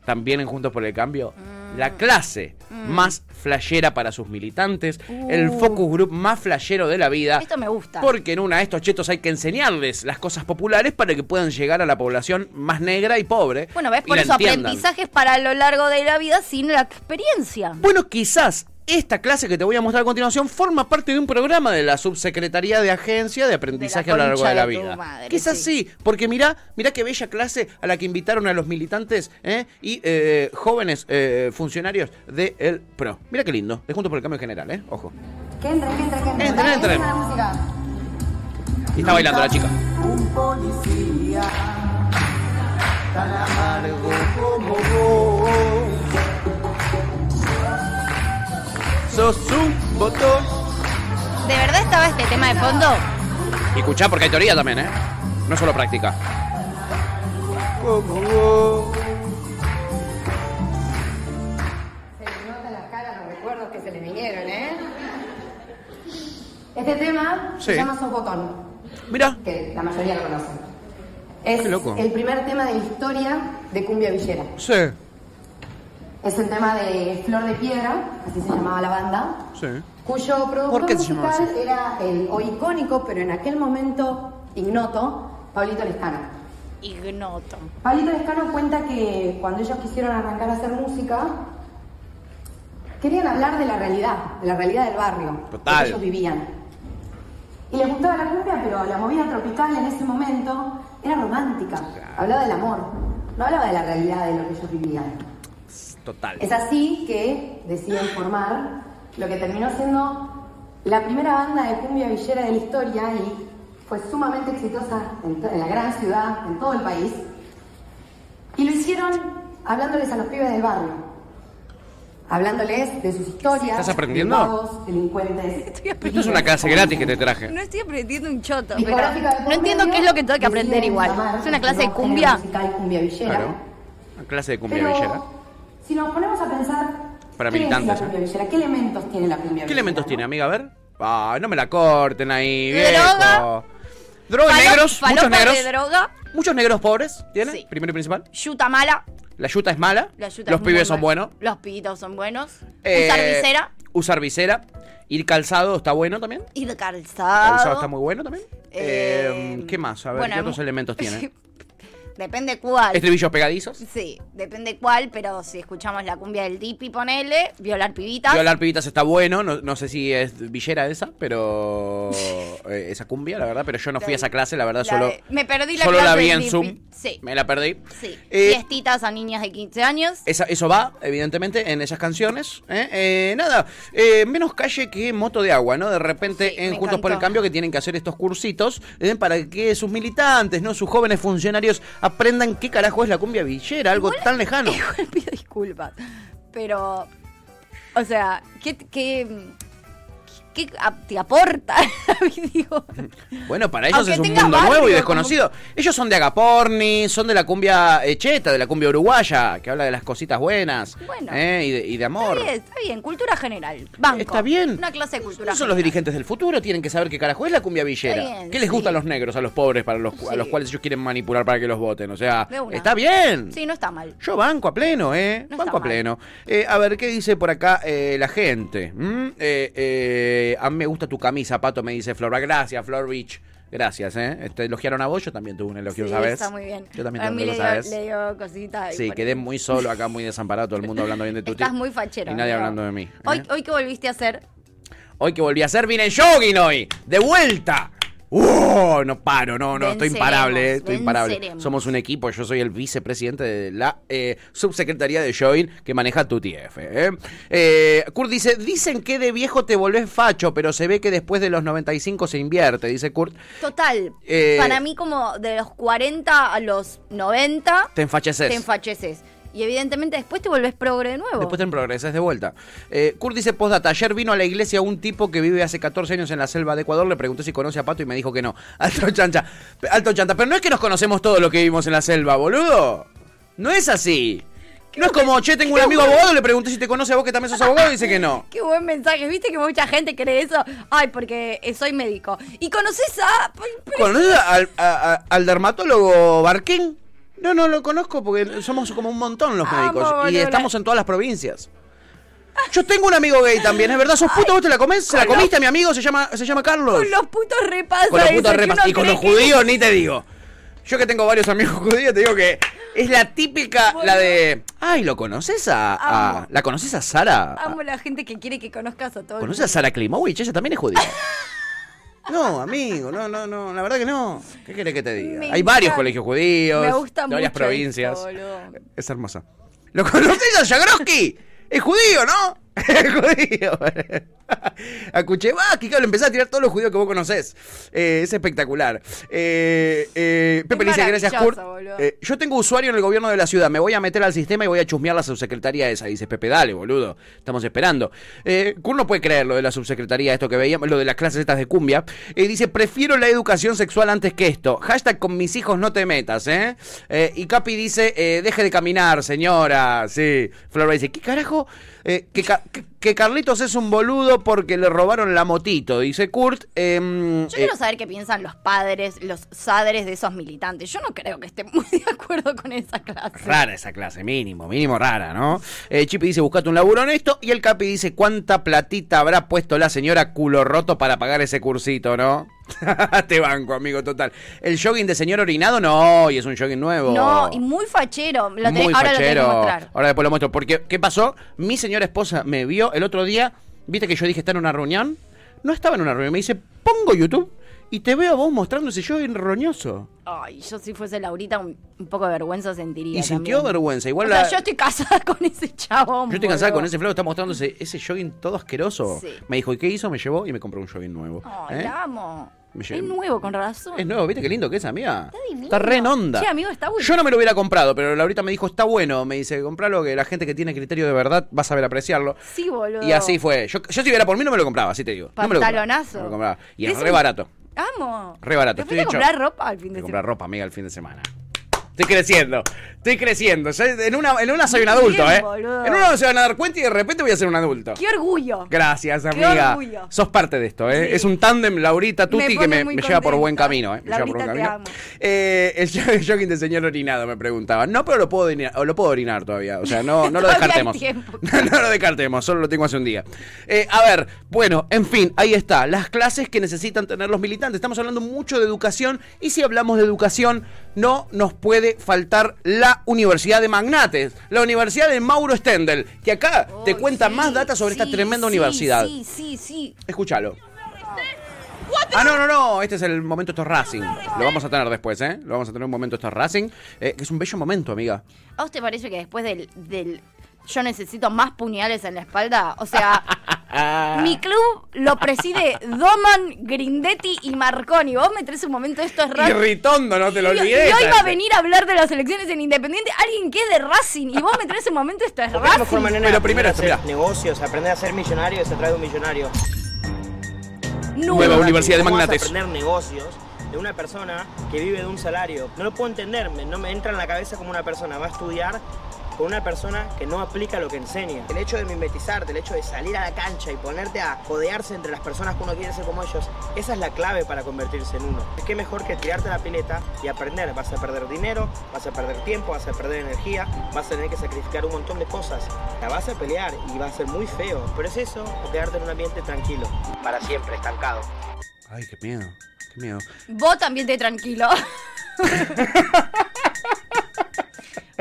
también en Juntos por el Cambio, la clase más flashera para sus militantes, el Uh. focus group más flashero de la vida. Esto me gusta. Porque en una de estos chetos hay que enseñarles las cosas populares para que puedan llegar a la población más negra y pobre. Bueno, ves, por eso entiendan. aprendizajes para lo largo de la vida sin la experiencia. Bueno, quizás esta clase que te voy a mostrar a continuación forma parte de un programa de la Subsecretaría de Agencia de Aprendizaje a lo largo de la de vida. madre, quizás sí. porque mirá, mirá qué bella clase a la que invitaron a los militantes ¿eh? y eh, jóvenes eh, funcionarios del PRO. Mira qué lindo, de Juntos por el Cambio General, ¿eh? Ojo. Que entre, que entre, que entre. Entren, entren. música. Y está bailando la chica. Un policía tan amargo como vos. Sos un botón. ¿De verdad estaba este tema de fondo? Y escuchá porque hay teoría también, ¿eh? No solo práctica. Como vos. Se le notan las caras los recuerdos que se le vinieron, ¿eh? Este tema Sí. se llama Sos Botón. Mira. Que la mayoría lo conocen. Es Qué loco. el primer tema de la historia de Cumbia Villera. Sí, Es el tema de Flor de Piedra, así se llamaba la banda, sí. cuyo productor ¿Por qué se llamaba musical así? era el o icónico, pero en aquel momento ignoto, Pablito Lescano. Ignoto. Pablito Lescano cuenta que cuando ellos quisieron arrancar a hacer música, querían hablar de la realidad, de la realidad del barrio, Total. que ellos vivían. Y les gustaba la cumbia, pero la movida tropical en ese momento era romántica, hablaba del amor, no hablaba de la realidad de lo que ellos vivían. Total. Es así que deciden formar lo que terminó siendo la primera banda de cumbia villera de la historia y fue sumamente exitosa en, la gran ciudad, en todo el país. Y lo hicieron hablándoles a los pibes del barrio, hablándoles de sus historias. ¿Estás aprendiendo? delincuentes. Esto es una clase gratis que te traje. No estoy aprendiendo un choto, pero no entiendo qué es lo que tengo que aprender igual. Es una clase de cumbia. género musical cumbia villera. Claro. Una clase de cumbia Pero villera. Si nos ponemos a pensar Para ¿qué es la ¿eh? cumbia villera? ¿Qué elementos tiene la cumbia ¿Qué villera? elementos tiene, amiga? A ver. Ah, no me la corten ahí, Droga. viejo. Droga, Falo- negros, muchos falopa negros. de droga, Muchos negros pobres, ¿tiene? Sí. Primero y principal. yuta mala. La yuta es mala. La yuta Los es muy pibes son buenos. Los pibitos son buenos. Eh, Usar visera. Usar visera. Ir calzado está bueno también. Ir Calzado calzado. está muy bueno también. Eh, ¿Qué más? A ver, bueno, ¿qué otros mu- elementos tiene? Depende cuál. Estribillos pegadizos. Sí, depende cuál, pero si escuchamos la cumbia del Dipi, ponele, violar pibitas. Violar pibitas está bueno, no, no sé si es villera esa, pero eh, esa cumbia, la verdad, pero yo no fui a esa clase, la verdad, La solo, de- me perdí la solo clase la vi del en Zoom, Dipi. Sí. me la perdí. Sí. Eh, Fiestitas a niñas de 15 años. Esa- eso va, evidentemente, en esas canciones. ¿eh? Eh, nada, menos calle que moto de agua, ¿no? De repente, en Juntos por el. Cambio, que tienen que hacer estos cursitos para que sus militantes, ¿no? Sus jóvenes funcionarios aprendan qué carajo es la cumbia villera, algo tan lejano. Igual pido disculpas. Pero, o sea, ¿qué, qué, qué te aporta? Digo, Bueno, para ellos es un mundo barrio, nuevo y como- desconocido. Ellos son de Agaporni, son de la cumbia eh, cheta, de la cumbia uruguaya, que habla de las cositas buenas Bueno. ¿eh? y, de, y de amor. Está bien, está bien, cultura general. Banco. Está bien. Una clase de cultura Esos son los dirigentes del futuro, tienen que saber qué carajo es la cumbia villera. Bien, ¿Qué les sí. gusta a los negros, a los pobres, para los, a los cuales ellos quieren manipular para que los voten? O sea, está bien. Sí, no está mal. Yo banco a pleno, ¿eh? No banco a pleno. Eh, a ver, ¿qué dice por acá eh, la gente? ¿Mm? Eh, eh, a mí me gusta tu camisa, Pato, me dice Flora. Gracias, Flor Beach. Gracias, ¿eh? Te elogiaron a vos, yo también tuve un elogio, Sí, ¿sabes? está muy bien. Yo también a dio cositas. Sí, quedé muy solo acá, muy desamparado, todo el mundo hablando bien de tu Estás muy fachero. Y nadie hablando de mí. ¿eh? Hoy, hoy que volviste a hacer, Hoy que volví a hacer, vine en jogging hoy. De vuelta. ¡Uh! No paro, no, no, estoy imparable, eh, estoy imparable. Somos un equipo, yo soy el vicepresidente de la eh, subsecretaría de jogging que maneja tu TF. ¿eh? Eh, Kurt dice, dicen que de viejo te volvés facho, pero se ve que después de los 95 se invierte, dice Kurt. total, para mí como de los 40 a los 90, Te enfacheces. te enfacheces. Y evidentemente después te volvés progre de nuevo. Después te progresas de vuelta. Eh, Kurt dice postdata. Ayer vino a la iglesia un tipo que vive hace 14 años en la selva de Ecuador. Le pregunté si conoce a Pato y me dijo que no. Alto chancha. Alto chanta. Pero no es que nos conocemos todo lo que vivimos en la selva, boludo. No es así. No es como, che, tengo un amigo abogado, le pregunté si te conoce a vos que también sos abogado y dice que no. Qué buen mensaje, viste que mucha gente cree eso. Ay, porque eh, soy médico. ¿Y conoces a.? ¿Conoces al, a- a- al dermatólogo Barquín? No, no lo conozco porque somos como un montón los Amo, médicos y estamos en todas las provincias. Yo tengo un amigo gay también, ¿es verdad? ¿Sos puto? ¿Vos te la comés? ¿Se la comiste a mi amigo? Se llama, se llama Carlos. Con los putos repasos. Con los putos eso, que repas. uno Y con los que- judíos ni te digo. Yo que tengo varios amigos judíos, te digo que es la típica, la de... Ay, ¿lo conoces a. ¿La conoces a Sara? Amo la gente que quiere que conozcas a todo el ¿Conoces a Sara Klimowicz? Ella también es judía. No, amigo, no, no, no, la verdad que no. ¿Qué querés que te diga? Me Hay varios colegios judíos, Me gusta de varias mucho provincias. esto, boludo. es hermosa. ¿Lo conoces a Jagroski? Es judío, ¿no? Es judío. A Kuchevaki, claro, empezás a tirar todos los judíos que vos conocés. Eh, es espectacular. Eh, eh, Pepe dice, gracias, Kurt. yo tengo usuario en el gobierno de la ciudad. Me voy a meter al sistema y voy a chusmear la subsecretaría esa. Dice Pepe, dale, boludo. Estamos esperando. Kurt no puede creer lo de la subsecretaría, esto que veíamos, lo de las clases estas de cumbia. Dice, prefiero la educación sexual antes que esto. Hashtag con mis hijos no te metas, ¿eh? Y Capi dice, deje de caminar, señora. Sí. Flora dice, ¿qué carajo? Eh, que, Ca- que- que Carlitos es un boludo porque le robaron la motito, dice Kurt. Em, Yo eh, quiero saber qué piensan los padres, los sadres de esos militantes. Yo no creo que estén muy de acuerdo con esa clase. Rara esa clase, mínimo, mínimo rara, ¿no? Eh, Chipi dice, buscate un laburo honesto. Y el Capi dice, ¿cuánta platita habrá puesto la señora culo roto para pagar ese cursito, no? Te banco, amigo, total. ¿El jogging de señor orinado? No, y es un jogging nuevo. No, y muy fachero. Lo Muy ahora lo fachero. mostrar. Ahora después lo muestro. Porque, ¿qué pasó? Mi señora esposa me vio el otro día. ¿Viste que yo dije está en una reunión? No estaba en una reunión. Me dice, pongo YouTube y te veo a vos mostrando ese jogging roñoso. Ay, yo si fuese Laurita un, un poco de vergüenza sentiría. Y sintió vergüenza. Igual o sea, la- yo estoy casada con ese chabón. Yo estoy boludo. con ese flow, está mostrando ese, ese jogging todo asqueroso. Sí. Me dijo, ¿y qué hizo? Me llevó y me compró un jogging nuevo. Ay, ¿Eh? la amo. Me Es nuevo, con razón. Es nuevo, ¿viste qué lindo que es, amiga? Está divino. Está re en onda. Sí, amigo, está bueno. Yo no me lo hubiera comprado, pero Laurita me dijo, está bueno. Me dice, compralo, que la gente que tiene criterio de verdad va a saber apreciarlo. Sí, boludo. Y así fue. Yo, yo si hubiera por mí no me lo compraba, así te digo. No me lo compraba. Pantalonazo. No me lo compraba. Y es re barato. Amo. Re barato. ¿Te Estoy hecho. comprar ropa al fin de semana? comprar ropa, amiga, el fin de semana. Estoy creciendo, estoy creciendo. Ya En una, en una soy un adulto, Bien, ¿eh? boludo. En una se van a dar cuenta y de repente voy a ser un adulto. ¡Qué orgullo! Gracias, Qué amiga. orgullo. Sos parte de esto, ¿eh? Sí. Es un tándem Laurita Tuti que me, lleva por buen camino, ¿eh? Me lleva por buen camino. Eh, el jo- el jogging de señor orinado me preguntaba. No, pero lo puedo orinar, lo puedo orinar todavía. O sea, no, no lo descartemos. no lo descartemos, solo lo tengo hace un día. Eh, a ver, bueno, en fin, ahí está. Las clases que necesitan tener los militantes. Estamos hablando mucho de educación y si hablamos de educación, no nos puede faltar la Universidad de Magnates, la Universidad de Mauro Stendel, que acá te cuenta más datos sobre esta tremenda sí, universidad. Sí, sí, sí. Escúchalo. Ah, no, no, no. Este es el momento esto es Racing. Lo vamos a tener después, ¿eh? Lo vamos a tener un momento esto es Racing. eh, que es un bello momento, amiga. ¿A vos te parece que después del, del yo necesito más puñales en la espalda? O sea, mi club lo preside Doman, Grindetti y Marconi. Vos me traes un momento, esto es Y Racing. Ritondo, no te lo Y- olvides. Y hoy va a venir a hablar de las elecciones en Independiente alguien que es de Racing. Y vos me traes un momento, esto es Racing. Pero primero esto, hacer negocios, aprender a ser millonario a través de un millonario. Nueva Universidad de ¿Cómo vas a Magnates. aprender negocios de una persona que vive de un salario. No lo puedo entender, me- no me entra en la cabeza como una persona va a estudiar con una persona que no aplica lo que enseña. El hecho de mimetizarte, el hecho de salir a la cancha y ponerte a codearse entre las personas que uno quiere ser como ellos, esa es la clave para convertirse en uno. Es que mejor que tirarte a la pileta y aprender. Vas a perder dinero, vas a perder tiempo, vas a perder energía, vas a tener que sacrificar un montón de cosas. La vas a pelear y va a ser muy feo. Pero es eso o quedarte en un ambiente tranquilo, para siempre, estancado. Ay, qué miedo. Qué miedo. Vos también te tranquilo.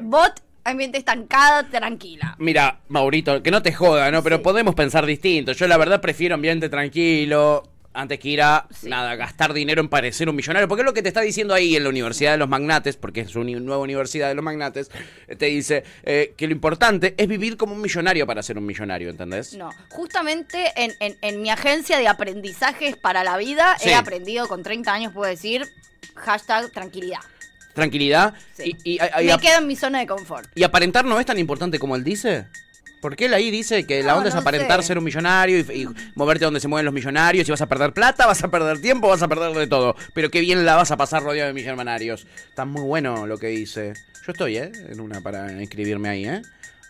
Vos ambiente estancado, tranquila. Mira, Maurito, que no te joda, ¿no? Pero podemos pensar distinto. Yo la verdad prefiero ambiente tranquilo. Antes que ir a, nada, gastar dinero en parecer un millonario. Porque es lo que te está diciendo ahí en la Universidad de los Magnates, porque es una nueva Universidad de los Magnates, te dice eh, que lo importante es vivir como un millonario para ser un millonario, ¿entendés? No, justamente en, en- en mi agencia de aprendizajes para la vida Sí. he aprendido con 30 años, puedo decir, hashtag tranquilidad. Tranquilidad. Sí. Y, y- y- Me quedo en mi zona de confort. y aparentar no es tan importante como él dice. Porque él ahí dice que la No, onda es aparentar sé. ser un millonario y, y moverte donde se mueven los millonarios. Y vas a perder plata, vas a perder tiempo, vas a perder de todo. Pero qué bien la vas a pasar rodeado de millonarios. Está muy bueno lo que dice. Yo estoy, ¿eh? En una para inscribirme ahí, ¿eh?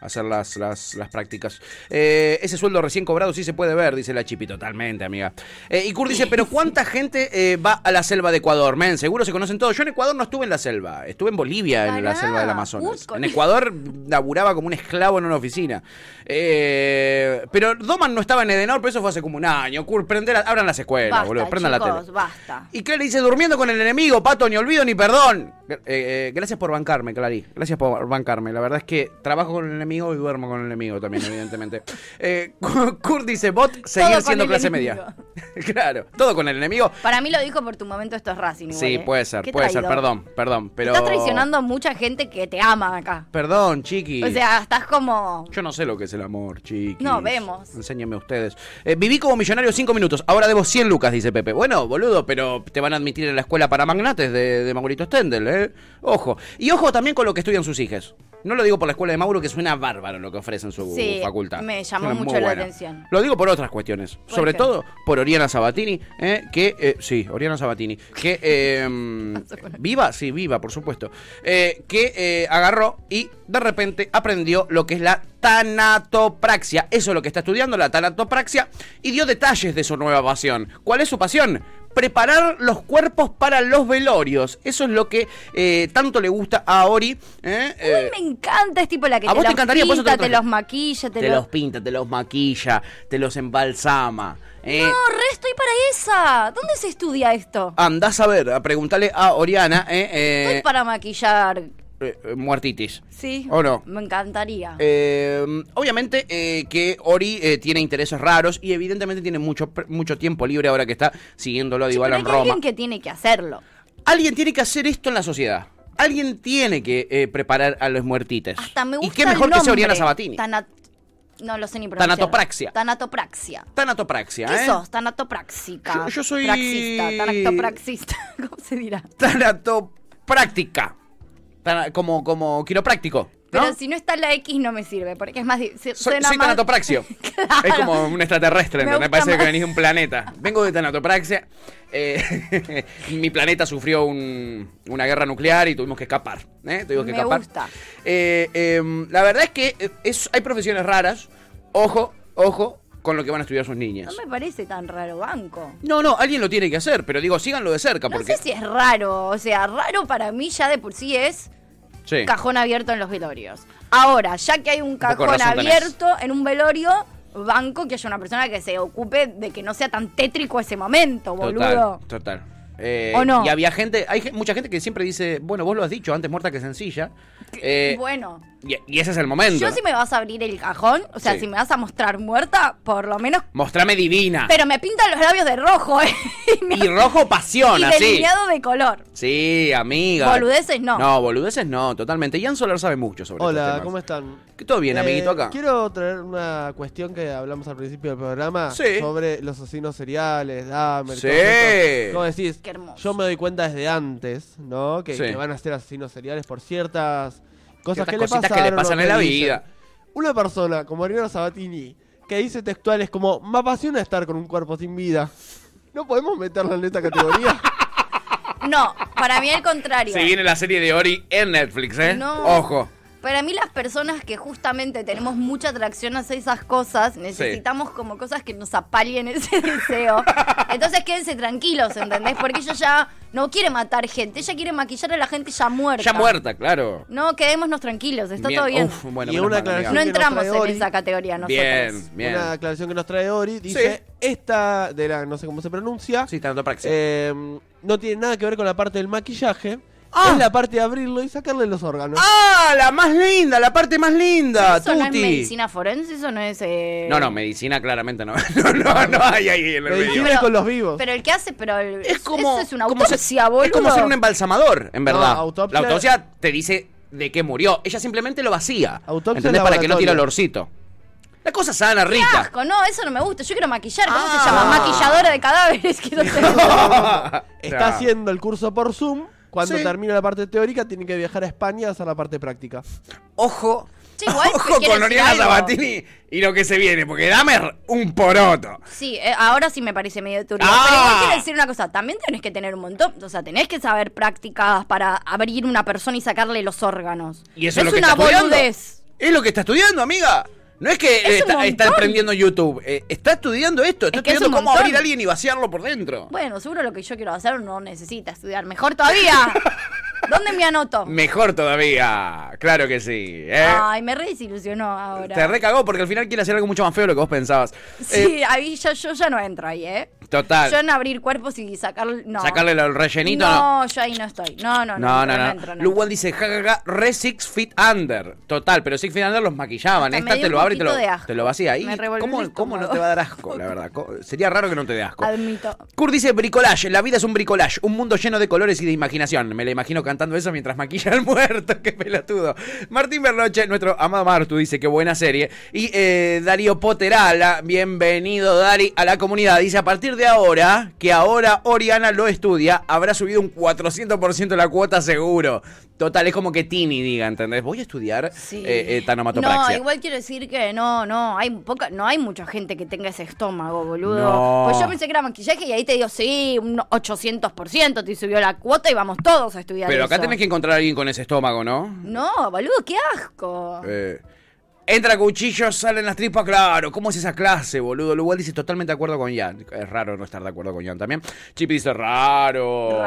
Hacer las, las, las prácticas. Eh, ese sueldo recién cobrado sí se puede ver, dice la Chipi, totalmente, amiga. Eh, y Kurt dice, pero ¿cuánta gente eh, va a la selva de Ecuador? Men, seguro se conocen todos. Yo en Ecuador no estuve en la selva, estuve en Bolivia, en la selva del Amazonas. En Ecuador laburaba como un esclavo en una oficina. Pero Doman no estaba en Edenor, pero eso fue hace como un año. Kurt, prender, abran las escuelas, Basta, boludo, prendan la chicos, tele. basta. Y Clary dice, durmiendo con el enemigo, pato, ni olvido ni perdón. Gracias por bancarme, Clary. Gracias por bancarme. La verdad es que trabajo con el enemigo enemigo y duermo con el enemigo también, evidentemente. Eh, Kurt dice, bot, seguir siendo clase enemigo. media. claro, todo con el enemigo. Para mí lo dijo por tu momento esto es Racing. igual, Sí, ¿eh? puede ser, puede ser, perdón, perdón, pero... Estás traicionando a mucha gente que te ama acá. Perdón, chiqui. O sea, estás como... Yo no sé lo que es el amor, chiqui. No, vemos. Enséñame ustedes. Eh, viví como millonario cinco minutos, ahora debo 100 lucas, dice Pepe. Bueno, boludo, pero te van a admitir en la escuela para magnates de, de Maurito Stendel, ¿eh? Ojo. Y ojo también con lo que estudian sus hijas. No lo digo por la escuela de Mauro, que suena bárbaro lo que ofrecen su Sí, facultad. me llamó mucho la atención. Lo digo por otras cuestiones. ¿Por Sobre qué? todo por Oriana Sabatini, ¿eh? que... eh, sí, Oriana Sabatini. Que... eh, viva, sí, viva, por supuesto. Eh, que eh, agarró y de repente aprendió lo que es la tanatopraxia. Eso es lo que está estudiando, la tanatopraxia. Y dio detalles de su nueva pasión. ¿Cuál es su pasión? Preparar los cuerpos para los velorios. Eso es lo que eh, tanto le gusta a Ori. ¿eh? Eh, Me encanta, es tipo la que ¿A te vos te encantaría? Por eso te pinta, lo te los maquilla, te, te los... los pinta, te los maquilla, te los embalsama. ¿eh? No, re estoy para esa. ¿Dónde se estudia esto? Andás a ver, a preguntarle a Oriana, Estoy para maquillar. Eh, eh, muertitis. Sí. ¿O no? Me encantaría. Eh, obviamente eh, que Ori tiene intereses raros y evidentemente tiene mucho, mucho tiempo libre ahora que está siguiéndolo a Sí, Dybala en Roma. alguien que tiene que hacerlo. Alguien tiene que hacer esto en la sociedad. Alguien tiene que preparar a los muertites. Hasta me gusta y qué mejor el que sea. Oriana Sabatini. No lo sé ni pronunciar. Tanatopraxia. Tanatopraxia. Tanatopraxia, ¿Qué ¿eh? sos? Tanatopráxica. Yo- yo soy- Praxista, tanatopraxista. ¿Cómo se dirá? Tanatopráctica. Como, como quiropráctico. ¿no? Pero si no está la X no me sirve, porque es más... di- se- Soy, más- tanatopraxio. Es como un extraterrestre, Me gusta Parece que venís de un planeta. Vengo de tanatopraxia. Eh, mi planeta sufrió un- una guerra nuclear y tuvimos que escapar. ¿eh? Tuvimos que Me escapar. gusta. Eh, eh, la verdad es que es, hay profesiones raras. Ojo, ojo con lo que van a estudiar sus niñas. No me parece tan raro, banco. No, no, alguien lo tiene que hacer, pero digo, síganlo de cerca No porque. sé si es raro, o sea, raro para mí ya de por sí es Sí. cajón abierto en los velorios. Ahora, ya que hay un cajón tenés. abierto en un velorio, banco que haya una persona que se ocupe de que no sea tan tétrico ese momento, boludo. Total, total. Eh, ¿O no? Y había gente, hay mucha gente que siempre dice, bueno, vos lo has dicho, antes muerta que sencilla. Eh, bueno, y, y ese es el momento. yo si me vas a abrir el cajón, o sea, Sí. si me vas a mostrar muerta, por lo menos... Mostrame divina. Pero me pintan los labios de rojo, ¿eh? y rojo pasión, y así. delineado de color. Sí, amiga. Boludeces no. No, boludeces no, totalmente. Ian Solar sabe mucho sobre estos Hola, temas. ¿cómo están? Que todo bien, Eh, amiguito, acá. Quiero traer una cuestión que hablamos al principio del programa Sí. sobre los asesinos seriales, Dahmer, Sí. ¿Cómo decís? Qué hermoso. Yo me doy cuenta desde antes, ¿no? Que, Sí. que van a ser asesinos seriales por ciertas cosas que le cositas pasaron. que le o pasan en la dicen. vida. Una persona como Ariana Sabatini que dice textuales como me apasiona estar con un cuerpo sin vida. ¿No podemos meterla en esta categoría? No, para mí al contrario. Se viene la serie de Ori en Netflix, ¿eh? No. Ojo. Para mí las personas que justamente tenemos mucha atracción hacia esas cosas, necesitamos como cosas que nos apalien ese deseo. Entonces quédense tranquilos, ¿entendés? Porque ella ya no quiere matar gente, ella quiere maquillar a la gente ya muerta. Ya muerta, claro. No, quedémonos tranquilos, está Bien, todo bien. uf, bueno, Y una aclaración no que nos entramos en esa categoría nosotros. Bien, bien. Una aclaración que nos trae Ori. Dice, esta de la, no sé cómo se pronuncia. Sí, eh, no tiene nada que ver con la parte del maquillaje. Ah. Es la parte de abrirlo y sacarle los órganos. ¡Ah! La más linda, la parte más linda, Eso no es Tuti. medicina forense, eso no es... eh, No, no, medicina claramente no. No, no, no hay ahí en el Medicina medio. es con los vivos. Pero el que hace, pero el- Es como, eso es una como se- autopsia, boludo. es como ser un embalsamador, en verdad. No, autopsia- La autopsia te dice de qué murió. Ella simplemente lo vacía. Autopsia ¿Entendés? Para que no tire laboratorio. olorcito. La cosa sana, Qué rica. asco, no, eso no me gusta. Yo quiero maquillar. ¿Cómo Ah. se llama? Maquilladora de cadáveres. Quiero ser. Está haciendo el curso por Zoom. Cuando Sí. termina la parte teórica, tiene que viajar a España a hacer la parte práctica. Ojo. Sí, igual, Ojo quiero con Oriana. Sabatini y lo que se viene, porque Dahmer, un poroto. Sí, eh, ahora sí me parece medio turbio. Ah. Pero igual quiero decir una cosa. También tenés que tener un montón. O sea, tenés que saber prácticas para abrir una persona y sacarle los órganos. Y eso No es lo que una está estudiando. boludez. Es lo que está estudiando, amiga. No es que Es eh, está, aprendiendo YouTube. eh, está estudiando esto. Está Es que es estudiando un cómo abrir a alguien y vaciarlo por dentro. Bueno, seguro lo que yo quiero hacer no necesita estudiar. Mejor todavía. ¿Dónde me anoto? Mejor todavía. Claro que sí. ¿eh? Ay, me re desilusionó ahora. Te recagó porque al final quiere hacer algo mucho más feo de lo que vos pensabas. Eh, Sí, ahí yo, yo ya no entro ahí, ¿eh? Total. Yo en abrir cuerpos y sacar. No. Sacarle el rellenito, No, yo ahí no estoy. No, no, No, no. no, no. entro, no dice, jajaja, re Six Feet Under. Total, pero Six Feet Under los maquillaban. Hasta Esta te lo abre y te lo, te vacía ahí. Me revolvió ¿Cómo, el cómo no te va a dar asco, la verdad? Sería raro que no te dé asco. Admito. Kurt dice bricolage, la vida es un bricolage, un mundo lleno de colores y de imaginación. Me la imagino cantando eso mientras maquilla al muerto, qué pelotudo. Martín Berloche, nuestro amado Martu, dice que buena serie. Y eh, Darío Poterala, bienvenido Dari a la comunidad. Dice, a partir de ahora, que ahora Oriana lo estudia, habrá subido un 400% la cuota seguro. Total, es como que Tini diga, ¿entendés? Voy a estudiar Sí. eh, eh, No, igual quiero decir que no, no, hay poca, no hay mucha gente que tenga ese estómago, boludo. No. Pues yo pensé que era maquillaje y ahí te digo, sí, un 800% te subió la cuota y vamos todos a estudiar Pero acá eso. tenés que encontrar a alguien con ese estómago, ¿no? No, boludo, qué asco. Eh, entra cuchillo, salen las tripas, claro. ¿Cómo es esa clase, boludo? Igual dice totalmente de acuerdo con Jan. Es raro no estar de acuerdo con Jan también. Chippy dice raro.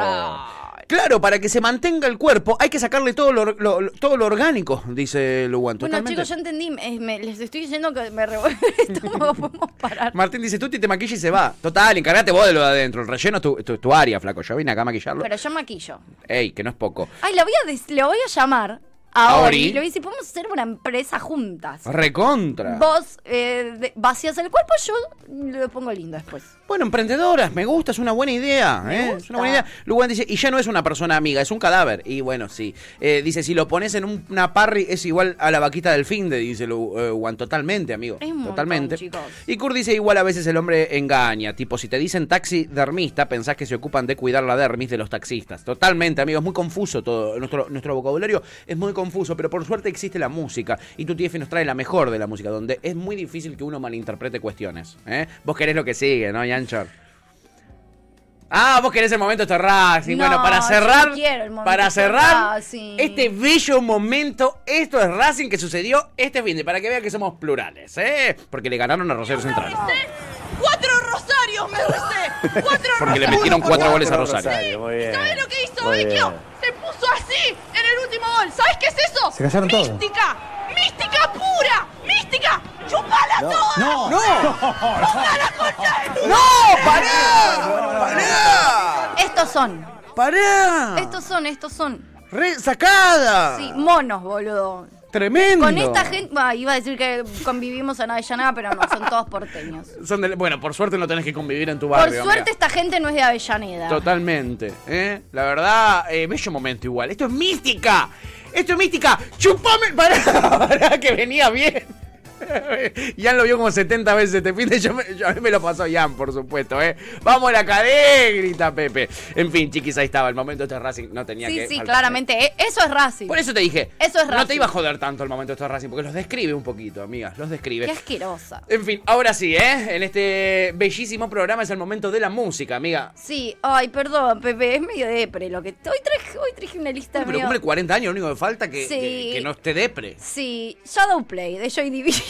Claro, para que se mantenga el cuerpo hay que sacarle todo lo, lo- lo- todo lo orgánico, dice Luwan. Bueno, Totalmente. chicos, ya entendí. eh, me- les estoy diciendo que me revuelve el estómago. Podemos parar. Martín dice, tú te maquilla y se va. Total, encárgate vos de lo de adentro. El relleno es tu, tu- tu área, flaco. Yo vine acá a maquillarlo. Pero yo maquillo. Ey, que no es poco. Ay, le voy a, le voy a llamar a ¿A Ori. Le decir, podemos hacer una empresa juntas. Recontra. Vos eh, de- vacías el cuerpo, yo lo pongo lindo después. Bueno, emprendedoras, me gusta, es una buena idea. ¿eh? Es una buena idea. Luwan dice, y ya no es una persona amiga, es un cadáver. Y bueno, sí. Eh, dice, si lo pones en un- una parry es igual a la vaquita del fin de, dice Luwan. Totalmente, amigo. Es un montón, Totalmente. Y Kurt dice, igual a veces el hombre engaña. Tipo, si te dicen taxidermista, pensás que se ocupan de cuidar la dermis de los taxistas. Totalmente, amigo. Es muy confuso todo. Nuestro, nuestro vocabulario es muy confuso, pero por suerte existe la música. Y tu TF nos trae la mejor de la música, donde es muy difícil que uno malinterprete cuestiones. ¿eh? Vos querés lo que sigue, ¿no, Ah, vos querés el momento de Racing. No, bueno, para yo cerrar, no quiero el momento para cerrar este bello momento, esto es Racing que sucedió este fin de, para que vean que somos plurales, ¿eh? Porque le ganaron a Rosario Central. ¡Cuatro Rosarios me recé! ¡Cuatro Porque le metieron cuatro goles a Rosario. muy bien. ¿Sabes lo que hizo Vecchio? Se puso así en el último gol. ¿Sabes qué es eso? Se callaron todos. ¡Mística! ¡Mística pura! ¡Mística! ¡Chupala toda! No. ¡No! ¡Chupala la concha de tu ¡No! ¡Pará! ¡Pará! Estos son. ¡Pará! Estos son, estos son. ¡Re sacada! Sí, monos, boludo. ¡Tremendo! Con esta gente, bah, iba a decir que convivimos en Avellaneda, pero no, son todos porteños. Son de- bueno, por suerte no tenés que convivir en tu Por barrio. suerte amiga. esta gente no es de Avellaneda. Totalmente, ¿eh? La verdad, eh, bello momento igual. Esto es mística. Esto es mística. ¡Chupame! Pará, pará, que venía bien. Ian lo vio como 70 veces este fin de yo, a mí me lo pasó Ian, por supuesto, ¿eh? ¡Vamos a la cadena! Grita Pepe. En fin, chiquis, ahí estaba. El momento de este Racing no tenía Sí, que. sí, faltar. claramente. eh, Eso es Racing. Por eso te dije. Eso es No te Racing. iba a joder tanto el momento de este Racing, porque los describe un poquito, amigas. Los describe. Qué asquerosa. En fin, ahora sí, ¿eh? En este bellísimo programa es el momento de la música, amiga. Sí, ay, perdón, Pepe, es medio depre lo que. Hoy traje, hoy traje una lista Pero medio- cumple 40 años, lo único que falta que, Sí. que, que no esté depre. Sí, Shadowplay de Joy Division.